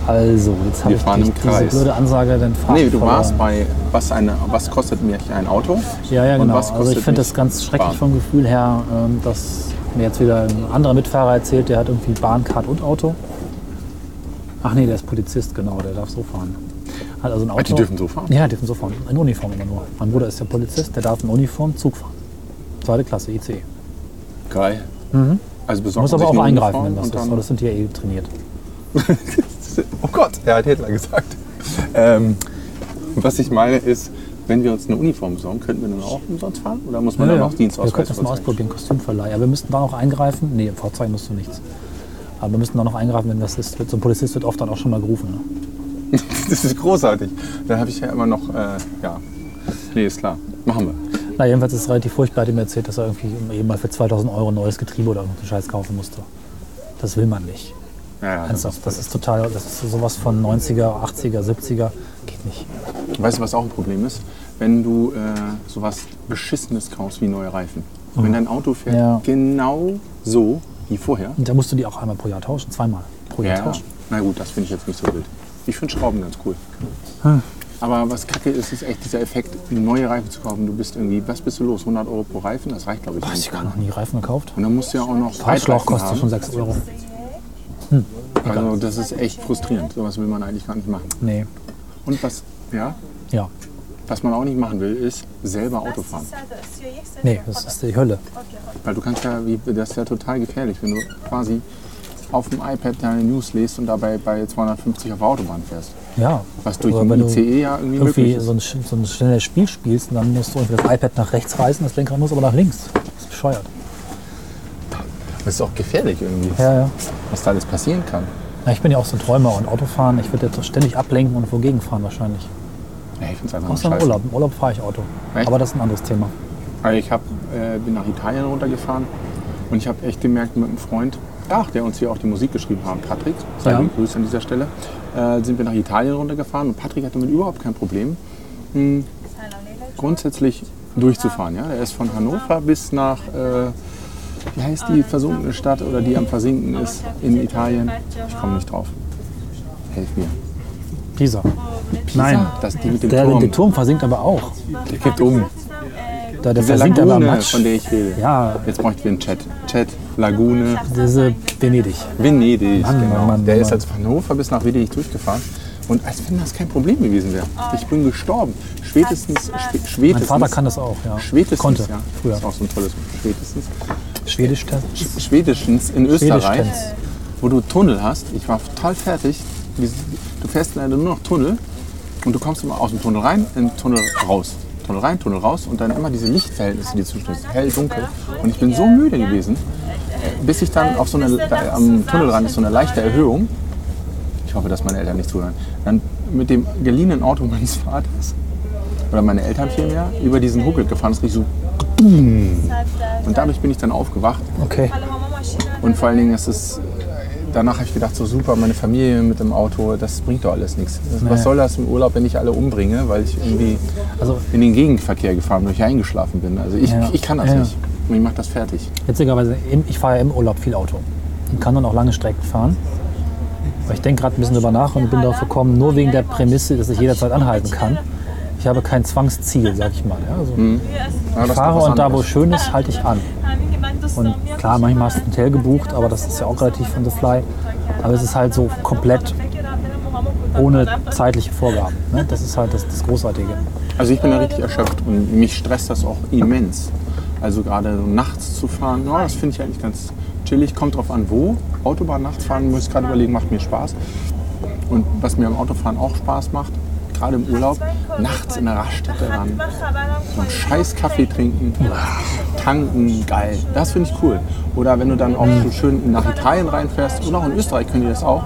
Also, jetzt habe Wir ich fahren die, im diese Kreis. blöde Ansage, dann Nee, du warst bei, was, eine, was kostet mir ein Auto? Ja, ja, genau. Also ich finde das ganz schrecklich Bahn? vom Gefühl her, ähm, dass mir jetzt wieder ein anderer Mitfahrer erzählt, der hat irgendwie Bahncard und Auto. Ach nee, der ist Polizist, genau, der darf so fahren. Hat also ein Auto. die dürfen so fahren? Ja, die dürfen so fahren. In Uniform immer nur. Mein Bruder ist ja Polizist, der darf in Uniform Zug fahren. Zweite Klasse, IC. Geil. Also besorgt Mhm. Muss aber auch eingreifen, wenn und ist. Aber das sind die ja eh trainiert. Oh Gott, er hat Hitler gesagt. Ähm, was ich meine ist, wenn wir uns eine Uniform besorgen, könnten wir dann auch umsonst fahren? Oder muss man Ja, dann ja. auch Wir Dienstausweis könnten das mal ausprobieren, Kostümverleih. Aber wir müssten da noch eingreifen. Nee, im Fahrzeug musst du nichts. Aber wir müssten da noch eingreifen, wenn was ist. So ein Polizist wird oft dann auch schon mal gerufen. Ne? Das ist großartig. Da habe ich ja immer noch, äh, ja, nee, ist klar. Machen wir. Na, jedenfalls ist es relativ furchtbar, hat ihm erzählt, dass er irgendwie eben mal für 2000 Euro ein neues Getriebe oder irgendeinen Scheiß kaufen musste. Das will man nicht. Ja, ja, das Ernsthaft, das ist total, das ist sowas von 90er, 80er, 70er. Geht nicht. Weißt du, was auch ein Problem ist? Wenn du äh, sowas Beschissenes kaufst wie neue Reifen. Wenn dein Auto fährt Mhm. Ja. genau so wie vorher. Und da musst du die auch einmal pro Jahr tauschen, zweimal pro Jahr Ja, tauschen. na gut, das finde ich jetzt nicht so wild. Ich finde Schrauben ganz cool. Hm. Aber was kacke ist, ist echt dieser Effekt, neue Reifen zu kaufen. Du bist irgendwie, was bist du los? 100 Euro pro Reifen? Das reicht, glaube ich, Was, nicht. ich habe noch nie Reifen gekauft. Und dann musst du ja auch noch Fahrschlauch kostet haben. schon 6 Euro. Also das ist echt frustrierend. Sowas will man eigentlich gar nicht machen. Nee, Und was, ja, ja. was man auch nicht machen will, ist selber Auto fahren. Nee, das ist die Hölle. Weil du kannst ja, das ist ja total gefährlich, wenn du quasi auf dem iPad deine News liest und dabei bei 250 auf der Autobahn fährst. Ja. Was durch den ICE ja irgendwie möglich irgendwie ist. so ein, so ein schnelles Spiel spielst und dann musst du das iPad nach rechts reißen, das Lenkrad muss aber nach links. Das ist bescheuert. Das ist auch gefährlich irgendwie, Ja, ja. was da alles passieren kann. ja ich bin ja auch so ein Träumer und Autofahren, ich würde jetzt ständig ablenken und wogegen fahren wahrscheinlich. Ja, ich finde es einfach Außer im. Urlaub. Im Urlaub fahre ich Auto. Echt? Aber das ist ein anderes Thema. Also ich hab, äh, bin nach Italien runtergefahren und ich habe echt gemerkt mit einem Freund, ach, der uns hier auch die Musik geschrieben hat, Patrick, sei Ja. gegrüßt an dieser Stelle, äh, sind wir nach Italien runtergefahren und Patrick hatte damit überhaupt kein Problem, mh, grundsätzlich durchzufahren. Ja? Der ist von Hannover bis nach, äh, wie heißt die versunkene Stadt oder die am Versinken ist in Italien? Ich komme nicht drauf. Helf mir. Pisa. Nein. Das die mit dem Der, Turm. der Turm versinkt aber auch. Der kippt um. Da, der Diese versinkt aber Lagune, Matsch. von der ich rede. Ja, Jetzt bräuchten wir einen Chat. Chat, Lagune, diese Venedig. Venedig. Mann, genau. Mann, Mann, der Mann. ist als von Hannover bis nach Venedig durchgefahren. Und als wenn das kein Problem gewesen wäre. Ich bin gestorben. Spätestens, spä Mein spätestens. Vater kann das auch, ja. Spätestens, Konnte, ja. früher. Das ist auch so ein tolles Wort. Spätestens. Schwedisch. Sch- Spätestens in Österreich, wo du Tunnel hast. Ich war total fertig. Du fährst leider nur noch Tunnel und du kommst immer aus dem Tunnel rein, in den Tunnel raus. Tunnel rein, Tunnel raus und dann immer diese Lichtverhältnisse, die zwischen uns, hell, dunkel. Und ich bin so müde gewesen, äh, bis ich dann auf so eine, da, am Tunnelrand ist so eine leichte Erhöhung. Ich hoffe, dass meine Eltern nicht zuhören. Dann mit dem geliehenen Auto meines Vaters, oder meine Eltern vielmehr, über diesen Huckel gefahren. Das riecht so. Und dadurch bin ich dann aufgewacht Okay. und vor allen Dingen ist es, danach habe ich gedacht, so super, meine Familie mit dem Auto, das bringt doch alles nichts. Was soll das im Urlaub, wenn ich alle umbringe, weil ich irgendwie Also in den Gegenverkehr gefahren bin, weil ich eingeschlafen bin. Also ich, Ja. ich kann das Ja. nicht. Und ich mache das fertig. Witzigerweise, ich fahre ja im Urlaub viel Auto und kann dann auch lange Strecken fahren. Aber ich denke gerade ein bisschen drüber nach und bin darauf gekommen, nur wegen der Prämisse, dass ich jederzeit anhalten kann. Ich habe kein Zwangsziel, sag ich mal. Also Ja, ich fahre und da, wo anderes. schön ist, halte ich an. Und klar, manchmal hast du ein Hotel gebucht, aber das ist ja auch relativ on the fly. Aber es ist halt so komplett ohne zeitliche Vorgaben. Ne? Das ist halt das, das Großartige. Also ich bin da richtig erschöpft und mich stresst das auch immens. Also gerade so nachts zu fahren, ja, das finde ich eigentlich ganz chillig. Kommt drauf an, wo. Autobahn nachts fahren, muss ich gerade überlegen, macht mir Spaß. Und was mir am Autofahren auch Spaß macht, gerade im Urlaub, nachts in der Raststätte ran, so einen scheiß Kaffee trinken, tanken, geil. Das finde ich cool. Oder wenn du dann auch so schön nach Italien reinfährst, und auch in Österreich können die das auch,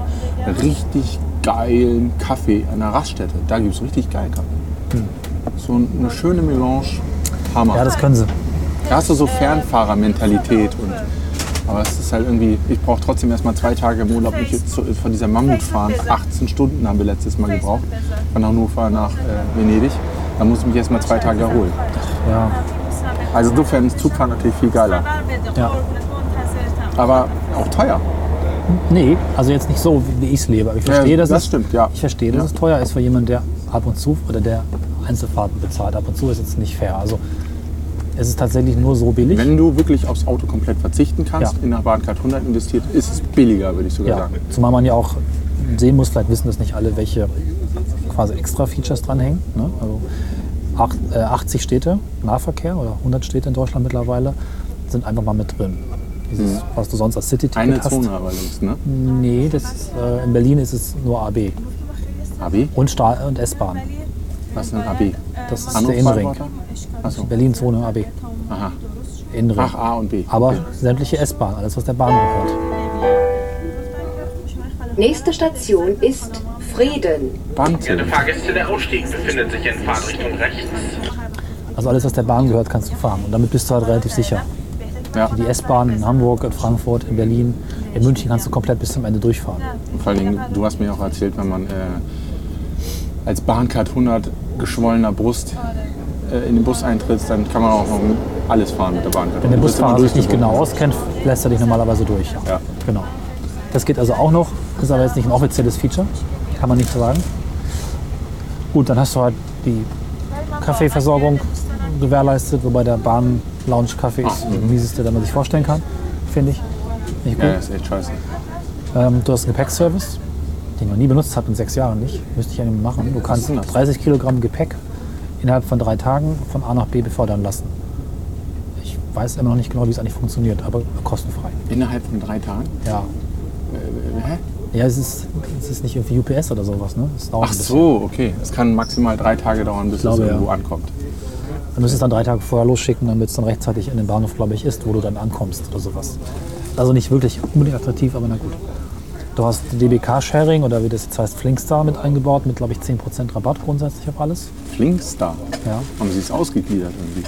richtig geilen Kaffee an der Raststätte. Da gibt es richtig geilen Kaffee. So eine schöne Melange, Hammer. Ja, das können sie. Da hast du so Fernfahrermentalität. Und, aber es ist halt irgendwie, ich brauche trotzdem erstmal zwei Tage im Urlaub zu- von dieser Mammutfahren. 18 Stunden haben wir letztes Mal gebraucht, von Hannover nach äh, Venedig. Da muss ich mich erstmal zwei Tage erholen. Ja, Also insofern ist Zugfahren natürlich viel geiler. ja. Aber auch teuer. Nee, also jetzt nicht so, wie ich es lebe. Aber ich verstehe, Ja, dass das es, stimmt, ja. Ich verstehe, dass Ja. es teuer ist für jemanden, der ab und zu oder der Einzelfahrten bezahlt. Ab und zu ist jetzt nicht fair. Also es ist tatsächlich nur so billig. Wenn du wirklich aufs Auto komplett verzichten kannst, Ja. in der Bahncard 100 investiert, ist es billiger, würde ich sogar ja, sagen. zumal man ja auch sehen muss, vielleicht wissen das nicht alle, welche quasi extra Features dranhängen. Ne? Also acht, äh, 80 Städte Nahverkehr oder 100 Städte in Deutschland mittlerweile sind einfach mal mit drin. Dieses, was du sonst als City-Ticket Eine hast. Zone aber links, ne? Nee, das ist, äh, in Berlin ist es nur AB AB? und, Stahl- und S-Bahn. Was ist denn AB? Das ist der Innenring. Frankfurter? Achso. Berlin-Zone AB. Aha. Innenring. Ach, A und B. Aber Okay. sämtliche S-Bahn, alles was der Bahn gehört. Nächste Station ist Frieden. Werte Fahrgäste, der Ausstieg befindet sich in Fahrtrichtung rechts. Also alles was der Bahn gehört, kannst du fahren. Und damit bist du halt relativ sicher. Ja. Die S-Bahn in Hamburg, in Frankfurt, in Berlin, in München kannst du komplett bis zum Ende durchfahren. Und vor allen Dingen, du hast mir auch erzählt, wenn man äh, als Bahncard 100 geschwollener Brust äh, in den Bus eintritt, dann kann man auch noch alles fahren mit der Bahncard. Wenn der Busfahrer sich nicht genau auskennt, lässt er dich normalerweise durch. Ja. Genau. Das geht also auch noch, ist aber jetzt nicht ein offizielles Feature, kann man nicht sagen. Gut, dann hast du halt die Kaffeeversorgung gewährleistet, wobei der Bahn-Lounge-Kaffee ist der mieseste, den man sich vorstellen kann, finde ich. Nicht gut. Ja, ist echt scheiße. Ähm, du hast einen Gepäckservice, den ich noch nie benutzt habe in sechs Jahren nicht. Müsste ich mal machen. Du kannst denn das? 30 Kilogramm Gepäck innerhalb von drei Tagen von A nach B befördern lassen. Ich weiß immer noch nicht genau, wie es eigentlich funktioniert, aber kostenfrei. Innerhalb von drei Tagen? Ja, Äh, hä? ja es, ist, es ist nicht irgendwie UPS oder sowas. Ne? Es dauert Ach so, okay. Es kann maximal drei Tage dauern, bis glaube, es irgendwo ja. ankommt. Du müsstest es dann drei Tage vorher losschicken, damit es dann rechtzeitig in den Bahnhof, glaube ich, ist, wo du dann ankommst oder sowas. Also nicht wirklich unbedingt attraktiv, aber na gut. Du hast DBK-Sharing oder wie das jetzt heißt, Flinkstar mit eingebaut, mit, glaube ich, 10% Rabatt grundsätzlich auf alles. Flinkstar. Ja. Haben sie es ausgegliedert irgendwie?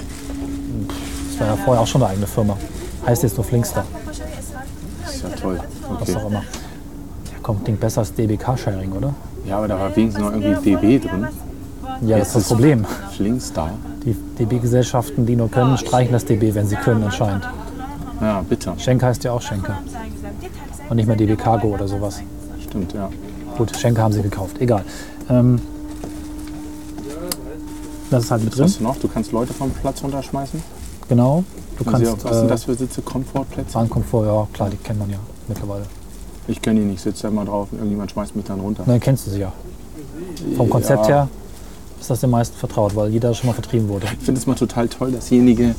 Das war ja vorher auch schon eine eigene Firma. Heißt jetzt nur Flinkstar, Das ist ja toll. was Okay. auch immer. Ja, komm, klingt besser als DBK-Sharing, oder? Ja, aber da war wenigstens noch irgendwie DB drin. Ja, das ist das Problem. Flinkstar. Die DB-Gesellschaften, die nur können, streichen das DB, wenn sie können, anscheinend. Ja, bitter. Schenker heißt ja auch Schenker. Und nicht mehr DB Cargo oder sowas. Stimmt, ja. Gut, Schenker haben sie gekauft, egal. Ähm, das ist halt mit Was drin, hast du noch? Du kannst Leute vom Platz runterschmeißen. genau. Du Und kannst was sind äh, das für Sitze? Komfortplätze? Bahnkomfort, ja klar, die kennt man ja mittlerweile. Ich kenne die nicht, sitze da immer drauf und irgendjemand schmeißt mich dann runter. Dann kennst du sie ja. Vom Konzept Ja. her ist das den meisten vertraut, weil jeder schon mal vertrieben wurde. Ich finde es mal total toll, dass derjenige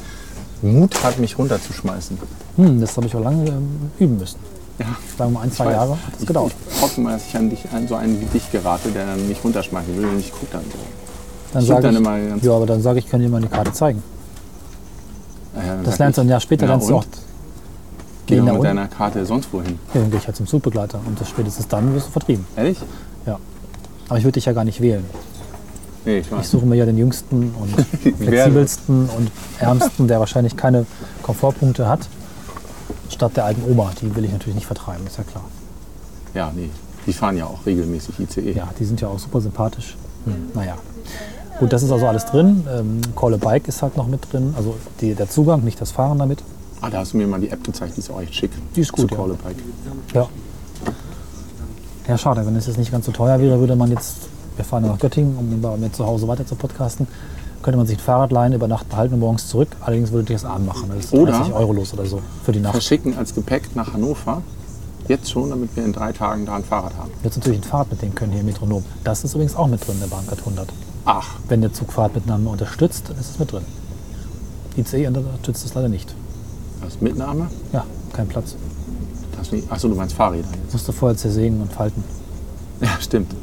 Mut hat, mich runterzuschmeißen. Hm, das habe ich auch lange ähm, üben müssen. Ja. Sagen wir ein, zwei. Jahre hat es gedauert. ich hoffe mal, dass ich an, dich, an so einen wie dich gerate, der dann mich runterschmeißen will und ich gucke dann so. Dann ich sage dann ich, immer ja, aber dann sage ich, kann dir mal die Karte zeigen. Äh, dann Das lernst du ein Jahr später, na lernst du auch. Geh mit unten. deiner Karte sonst wohin. Ja, dann gehe ich halt zum Zugbegleiter und das spätestens dann wirst du vertrieben. Ehrlich? Ja. Aber ich würde dich ja gar nicht wählen. Nee, ich Ich suche mir ja den jüngsten und flexibelsten und ärmsten, der wahrscheinlich keine Komfortpunkte hat, statt der alten Oma. Die will ich natürlich nicht vertreiben, ist ja klar. Ja, nee. Die fahren ja auch regelmäßig ICE. Ja, die sind ja auch super sympathisch. Hm, naja. Gut, das ist also alles drin. Ähm, Call a Bike ist halt noch mit drin. Also die, der Zugang, nicht das Fahren damit. Ah, da hast du mir mal die App gezeigt, die ist auch echt schick. Die ist gut, Zu ja. Call a Bike. Ja. Ja, schade. Wenn es jetzt nicht ganz so teuer wäre, würde man jetzt, wir fahren ja nach Göttingen, um bei mir zu Hause weiter zu podcasten, könnte man sich ein Fahrrad leihen, über Nacht behalten und morgens zurück. Allerdings würde ich das Abend machen. Das ist Oder- 30 Euro los oder so für die Nacht. Verschicken als Gepäck nach Hannover. Jetzt schon, damit wir in drei Tagen da ein Fahrrad haben. Jetzt natürlich ein Fahrrad mitnehmen können hier im Metronom. Das ist übrigens auch mit drin, der Bahncard 100. Ach, Wenn der Zugfahrt miteinander unterstützt, dann ist es mit drin. ICE unterstützt es leider nicht. das Mitnahme. Ja, kein Platz. Das nicht. Achso, du meinst Fahrräder jetzt. Musst du vorher zersägen und falten. Ja, stimmt.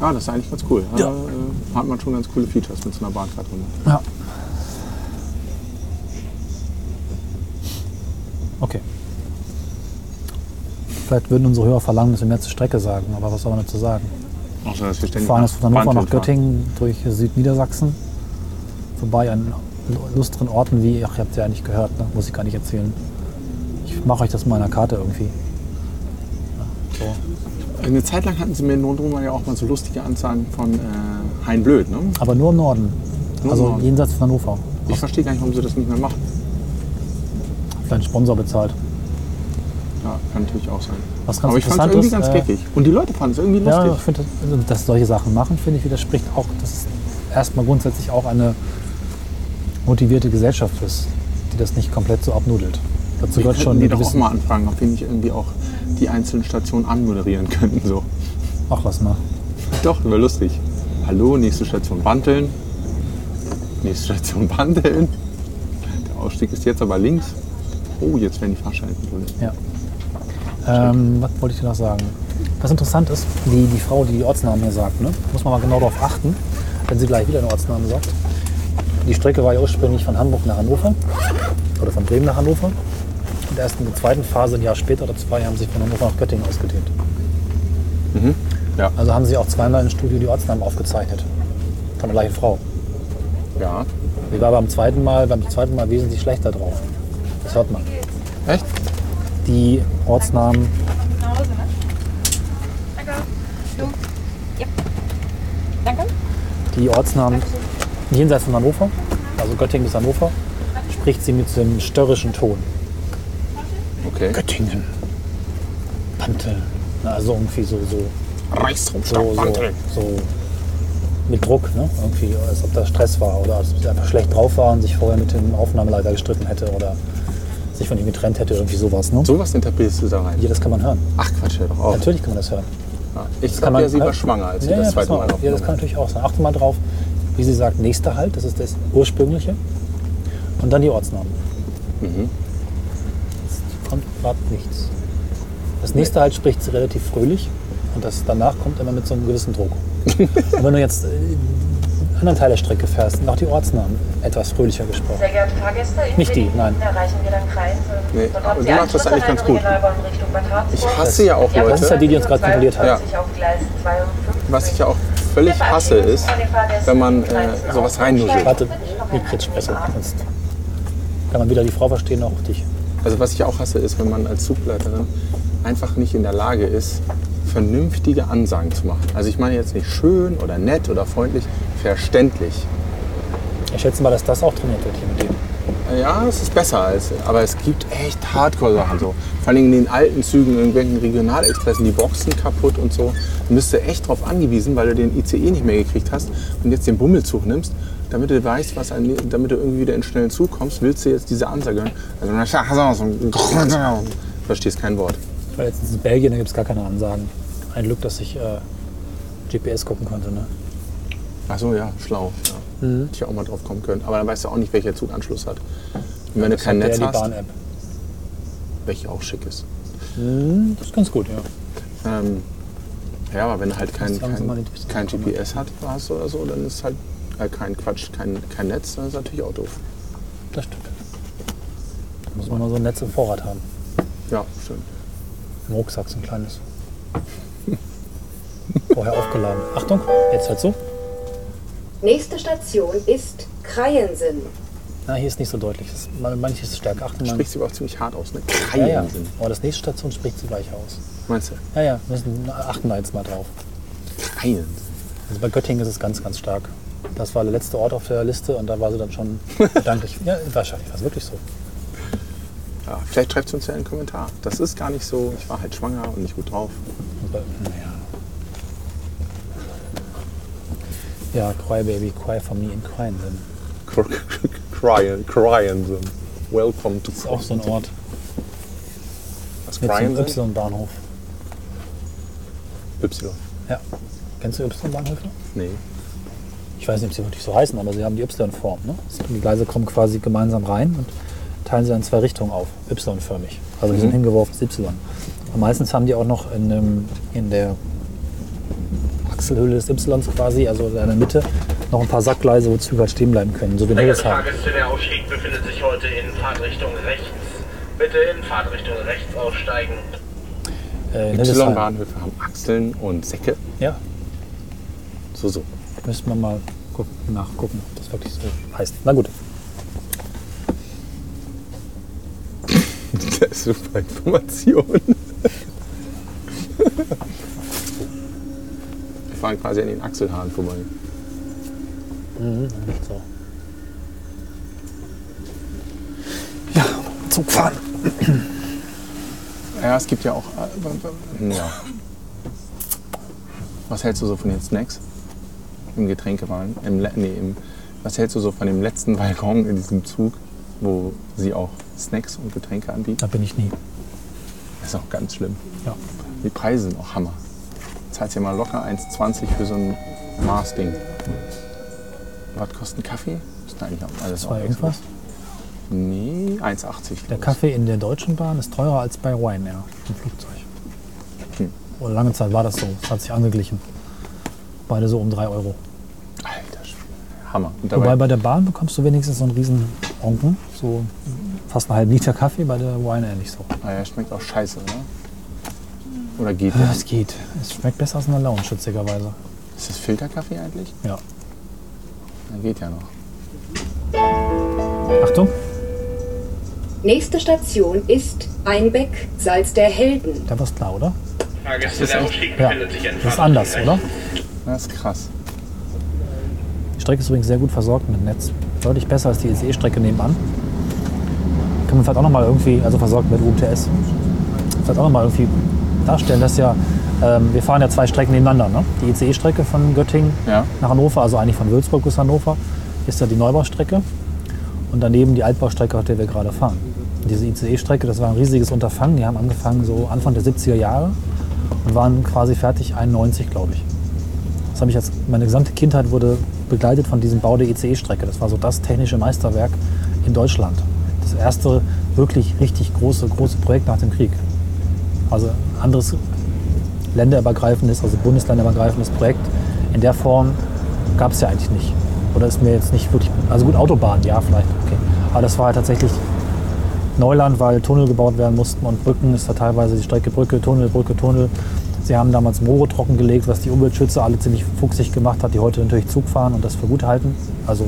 Ja, das ist eigentlich ganz cool. Ja. Äh, hat man schon ganz coole Features mit so einer Bahncard drin. Ja. Okay. Vielleicht würden unsere Hörer verlangen, dass wir mehr zur Strecke sagen, aber was soll man dazu sagen? Außer, dass wir ständig fahren jetzt von Hannover nach fahren. Göttingen durch Südniedersachsen, vorbei an lustren Orten wie, ach, ihr habt ja nicht gehört, ne? muss ich gar nicht erzählen. Ich mache euch das mal in einer Karte irgendwie. Ja, so. Eine Zeit lang hatten sie mir in Nordrhein ja auch mal so lustige Anzeigen von äh, Hein Blöd. Ne? Aber nur im Norden. Nur im also Norden. jenseits von Hannover. Ich verstehe gar nicht, warum sie das nicht mehr machen. Vielleicht Sponsor bezahlt. Ja, kann natürlich auch sein. Was ganz Aber ich fand es irgendwie ist, ganz äh, geckig. Und die Leute fanden es irgendwie lustig. Ja, ich finde, also, dass solche Sachen machen, finde ich, widerspricht auch, dass es erstmal grundsätzlich auch eine motivierte Gesellschaft ist, die das nicht komplett so abnudelt. Dazu Wir gehört schon die doch auch mal anfragen, ob wir nicht irgendwie auch die einzelnen Stationen anmoderieren könnten. So. Ach, lass mal. Doch, wäre lustig. Hallo, nächste Station Banteln. Nächste Station Banteln. Der Ausstieg ist jetzt aber links. Oh, jetzt werden die Fahrscheine kontrolliert. Ja. Ähm, was wollte ich dir noch sagen? Was interessant ist, die, die Frau, die die Ortsnamen hier sagt, ne? muss man mal genau darauf achten, wenn sie gleich wieder einen Ortsnamen sagt. Die Strecke war ja ursprünglich von Hamburg nach Hannover oder von Bremen nach Hannover. Und erst in der zweiten Phase, ein Jahr später oder zwei, haben sie von Hannover nach Göttingen ausgedehnt. Ja. Also haben sie auch zweimal im Studio die Ortsnamen aufgezeichnet. Von der gleichen Frau. Ja. Die war beim zweiten Mal, beim zweiten Mal wesentlich schlechter drauf. Das hört man. Echt? Die Ortsnamen. Die Ortsnamen jenseits von Hannover, also Göttingen bis Hannover, spricht sie mit so einem störrischen Ton. Okay. Göttingen, Panteln, also irgendwie so, so, so, so, so mit Druck, ne? irgendwie, als ob da Stress war oder als ob sie einfach schlecht drauf war und sich vorher mit dem Aufnahmeleiter gestritten hätte oder sich von ihm getrennt hätte, irgendwie sowas. Ne? Sowas interpretierst du da rein. Ja, das kann man hören. Ach Quatsch, hör doch auf. Natürlich kann man das hören. Ja. Ich kann glaube man- ja, sie war schwanger, als sie ja, das ja, zweite Mal mal. Ja, das kann natürlich auch sein. Achte mal drauf, wie sie sagt, nächster Halt, das ist das ursprüngliche. Und dann die Ortsnamen. Mhm. Es kommt gerade nichts. Das nächste Halt spricht sie relativ fröhlich und das danach kommt immer mit so einem gewissen Druck. und wenn du jetzt äh, einen anderen Teil der Strecke fährst, noch die Ortsnamen etwas fröhlicher gesprochen. Sehr geehrte Fahrgäste, in Nicht die, nein. Erreichen wir dann Kreinse. Nee, Dort aber Sie machst das eigentlich an ganz gut. Ich hasse ja auch Die Leute, Das ist ja die, die uns gerade kontrolliert hat. Ja. Auf Gleis 52. Was ich ja auch völlig hasse, ist, wenn man äh, sowas reinnuschelt. Warte, ich jetzt spreche, sonst kann man weder die Frau verstehen noch dich. Also was ich auch hasse, ist, wenn man als Zugleiterin einfach nicht in der Lage ist, vernünftige Ansagen zu machen. Also ich meine jetzt nicht schön oder nett oder freundlich, verständlich. Ich schätze mal, dass das auch trainiert wird hier mit dem. Ja, es ist besser als, aber es gibt echt Hardcore-Sachen so. Vor allem in den alten Zügen, irgendwelchen Regionalexpressen, die Boxen kaputt und so. Du bist du echt darauf angewiesen, weil du den ICE nicht mehr gekriegt hast und jetzt den Bummelzug nimmst, damit du weißt, was ein, damit du irgendwie wieder in den schnellen Zug kommst, willst du jetzt diese Ansage hören. Also, verstehst kein Wort. Ich war letztens in Belgien, da gibt es gar keine Ansagen. Ein Glück, dass ich äh, GPS gucken konnte. Ne? Ach so, ja, schlau. Ja. Hätte ich auch mal drauf kommen können. Aber dann weißt du auch nicht, welcher Zug Anschluss hat. Und wenn du Das kein Netz die hast, Bahn-App. welche auch schick ist. Das ist ganz gut, ja. Ähm, ja, aber wenn du halt kein, kein, kein GPS hat, hast oder so, dann ist halt äh, kein Quatsch, kein, kein Netz, dann ist natürlich auch doof. Das stimmt. Da muss man mal so ein Netz im Vorrat haben. Ja, stimmt. Im Rucksack so ein kleines. Vorher aufgeladen. Achtung, jetzt halt so. Nächste Station ist Kreiensen. Na, hier ist nicht so deutlich. Das, man- manches ist stärker. Achten mal. Spricht sie aber auch ziemlich hart aus, ne? Ja, ja. Kreien Aber das nächste Station spricht sie weich aus. Meinst du? Ja, ja, müssen, achten wir jetzt mal drauf. Kreien Also bei Göttingen ist es ganz, ganz stark. Das war der letzte Ort auf der Liste und da war sie dann schon gedanklich. Ja, wahrscheinlich war es wirklich so. Ja, vielleicht schreibt sie uns ja einen Kommentar. Das ist gar nicht so, ich war halt schwanger und nicht gut drauf. Bei, naja. Ja, Cry Baby, Cry for me in Kreien sind. Welcome to Das ist auch so ein Ort Was mit so einem? Y-Bahnhof. Y. Ja. Kennst du Y-Bahnhöfe? Nee. Ich weiß nicht, ob sie wirklich so heißen, aber sie haben die Y-Form. Ne? Die Gleise kommen quasi gemeinsam rein und teilen sie in zwei Richtungen auf, Y-förmig. Also die sind hingeworfenes Y. Und meistens haben die auch noch in, dem- in der Achselhöhle des Y quasi, also in der Mitte, noch ein paar Sackgleise, wo Züge halt stehen bleiben können, so wie geehrte Hildesheim. Fahrgäste, der Ausstieg befindet sich heute in Fahrtrichtung rechts. Bitte in Fahrtrichtung rechts aussteigen. Äh. Y-Bahnhöfe haben Achseln und Säcke. Ja, So, so. müssten wir mal gucken, nachgucken, ob das wirklich so heißt. Na gut. Das ist super Information. Wir fahren quasi an den Achselhaaren vorbei. Nicht so. Ja, Zug fahren. Ja, es gibt ja auch. Äh, ja. Was hältst du so von den Snacks im Getränkewagen? Im, nee, im, was hältst du so von dem letzten Waggon in diesem Zug, wo sie auch Snacks und Getränke anbieten? Da bin ich nie. Das ist auch ganz schlimm. Ja. Die Preise sind auch Hammer. Zahlst ja mal locker 1,20 für so ein Mars-Ding. Was kostet ein Kaffee? Ist eigentlich alles auch irgendwas. Nee, 1,80. Der. Kaffee in der Deutschen Bahn ist teurer als bei Ryanair im Flugzeug. Hm. Oder lange Zeit war das so. Es hat sich angeglichen. Beide so um 3 Euro. Alter Schwede. Hammer. Wobei bei der Bahn bekommst du wenigstens so einen riesen Onken. So fast einen halben Liter Kaffee, bei der Ryanair nicht so. ah ja, schmeckt auch scheiße, oder? Oder geht Ja, der? es geht. Es schmeckt besser als in der Lounge, witzigerweise. Ist das Filterkaffee eigentlich? Ja. Dann geht ja noch. Achtung, Nächste Station ist Einbeck, Salz der Helden. da war's klar, oder? Das ist der echt- Ja. Das ist anders, oder? Das ist krass. Die Strecke ist übrigens sehr gut versorgt mit Netz. Deutlich besser als die ICE-Strecke nebenan. Kann man vielleicht auch nochmal irgendwie, also versorgt mit UMTS, vielleicht auch nochmal irgendwie darstellen, dass ja, ähm, wir fahren ja zwei Strecken nebeneinander. Ne? Die ICE-Strecke von Göttingen Ja. nach Hannover, also eigentlich von Würzburg bis Hannover, ist ja die Neubaustrecke. Und daneben die Altbaustrecke, auf der wir gerade fahren. Diese ICE-Strecke, das war ein riesiges Unterfangen. Die haben angefangen so Anfang der 70er Jahre und waren quasi fertig 91, glaube ich. Das habe ich als meine gesamte Kindheit wurde begleitet von diesem Bau der ICE-Strecke. Das war so das technische Meisterwerk in Deutschland. Das erste wirklich richtig große, große Projekt nach dem Krieg. Also anderes länderübergreifendes, also bundesländerübergreifendes Projekt in der Form gab es ja eigentlich nicht. Oder ist mir jetzt nicht wirklich, also gut, Autobahn, ja vielleicht, okay. Aber das war halt tatsächlich Neuland, weil Tunnel gebaut werden mussten und Brücken ist da teilweise die Strecke Brücke, Tunnel, Brücke, Tunnel. Sie haben damals Moore trockengelegt, was die Umweltschützer alle ziemlich fuchsig gemacht hat, die heute natürlich Zug fahren und das für gut halten. Also,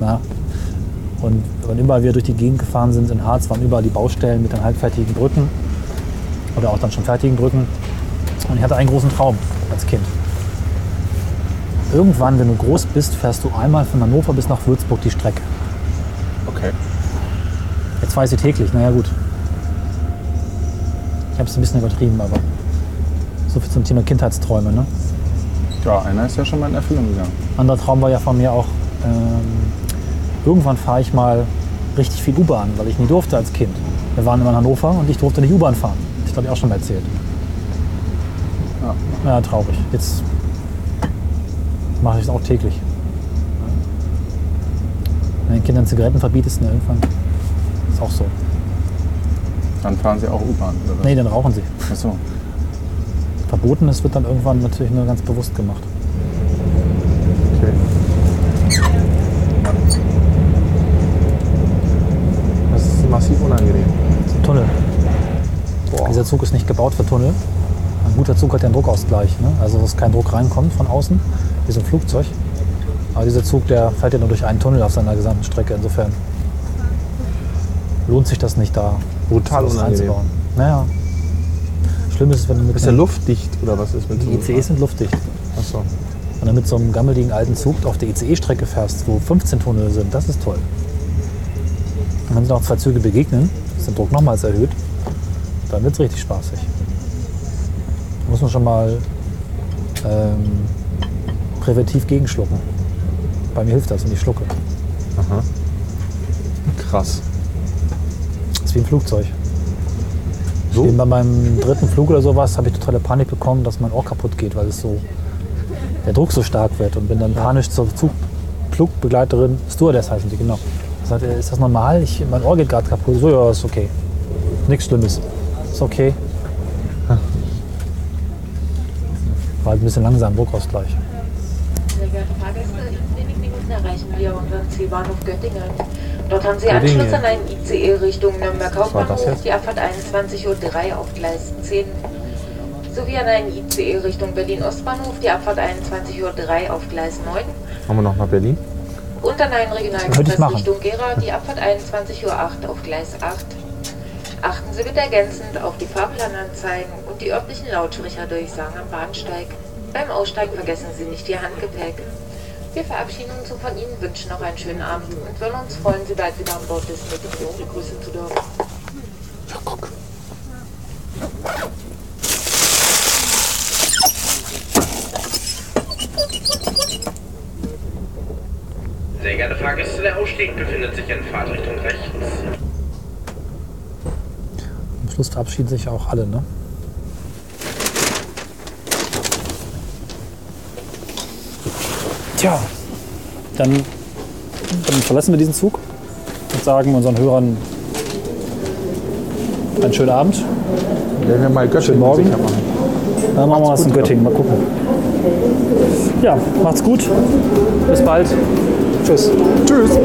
na. Und wenn überall wir durch die Gegend gefahren sind in Harz, waren überall die Baustellen mit den halbfertigen Brücken oder auch dann schon fertigen Brücken. Und ich hatte einen großen Traum als Kind. Irgendwann, wenn du groß bist, fährst du einmal von Hannover bis nach Würzburg die Strecke. Okay. Jetzt fahre ich sie täglich, naja gut. Ich habe es ein bisschen übertrieben, aber so viel zum Thema Kindheitsträume. Ne? Ja, einer ist ja schon mal in Erfüllung gegangen. Anderer Traum war ja von mir auch, ähm, irgendwann fahre ich mal richtig viel U-Bahn, weil ich nie durfte als Kind. Wir waren immer in Hannover und ich durfte nicht U-Bahn fahren. Das habe ich auch schon mal erzählt. Ja. Ja, traurig. Jetzt mache ich es auch täglich. Wenn den Kindern Zigaretten verbietest, ne, irgendwann ist auch so. Dann fahren sie auch U-Bahn, oder was? Nee, dann rauchen sie. Achso. Verbotenes wird dann irgendwann natürlich nur ganz bewusst gemacht. Okay. Das ist massiv unangenehm. Das Tunnel. Dieser Zug ist nicht gebaut für Tunnel. Ein guter Zug hat ja einen Druckausgleich. Ne? Also dass kein Druck reinkommt von außen, wie so ein Flugzeug. Aber dieser Zug, der fährt ja nur durch einen Tunnel auf seiner gesamten Strecke. Insofern lohnt sich das nicht da. Brutal reinzubauen. Naja. Schlimm ist es, wenn du mit Ist der luftdicht oder was ist mit Die ICEs sind luftdicht. Achso. Wenn du mit so einem gammeligen alten Zug auf der ICE-Strecke fährst, wo 15 Tunnel sind, das ist toll. Und wenn sich noch zwei Züge begegnen, ist der Druck nochmals erhöht, dann wird es richtig spaßig. Da muss man schon mal ähm, präventiv gegenschlucken. Bei mir hilft das, wenn ich schlucke. Aha. Krass. Das ist wie ein Flugzeug. So? Bei meinem dritten Flug oder sowas habe ich totale Panik bekommen, dass mein Ohr kaputt geht, weil es so der Druck so stark wird. Und bin dann panisch zur Zugbegleiterin, Stewardess heißen die, genau. Sagt, er, ist das normal? Ich, mein Ohr geht gerade kaputt. So, ja, ist okay. Nichts Schlimmes. Ist okay. War halt ein bisschen langsam, Druckausgleich. Sehr geehrte Fahrgäste, in wenigen Minuten erreichen wir unseren Zielbahnhof Göttingen. Dort haben Sie Göttingen. Anschluss an einen ICE Richtung Nürnberg Hauptbahnhof, die Abfahrt 21.03 Uhr auf Gleis 10, sowie an einen ICE Richtung Berlin Ostbahnhof, die Abfahrt 21.03 Uhr auf Gleis 9 Fahren wir noch nach Berlin? und an einen Regionalexpress. Richtung Gera, die Abfahrt 21.08 Uhr auf Gleis 8. Achten Sie bitte ergänzend auf die Fahrplananzeigen und die örtlichen Lautsprecherdurchsagen am Bahnsteig. Beim Aussteigen vergessen Sie nicht Ihr Handgepäck. Wir verabschieden uns von Ihnen, wünschen noch einen schönen Abend und würden uns freuen, Sie bald wieder an Bord des Metro begrüßen zu dürfen. Ja, guck. Sehr geehrte Fahrgäste, der Ausstieg befindet sich in Fahrtrichtung rechts. Schluss verabschieden sich auch alle, ne? Tja, dann, dann verlassen wir diesen Zug und sagen unseren Hörern einen schönen Abend. Werden wir mal Göttingen Morgen. sicher machen. Dann machen wir was in Göttingen. Mal gucken. Ja, macht's gut. Bis bald. Tschüss. Tschüss.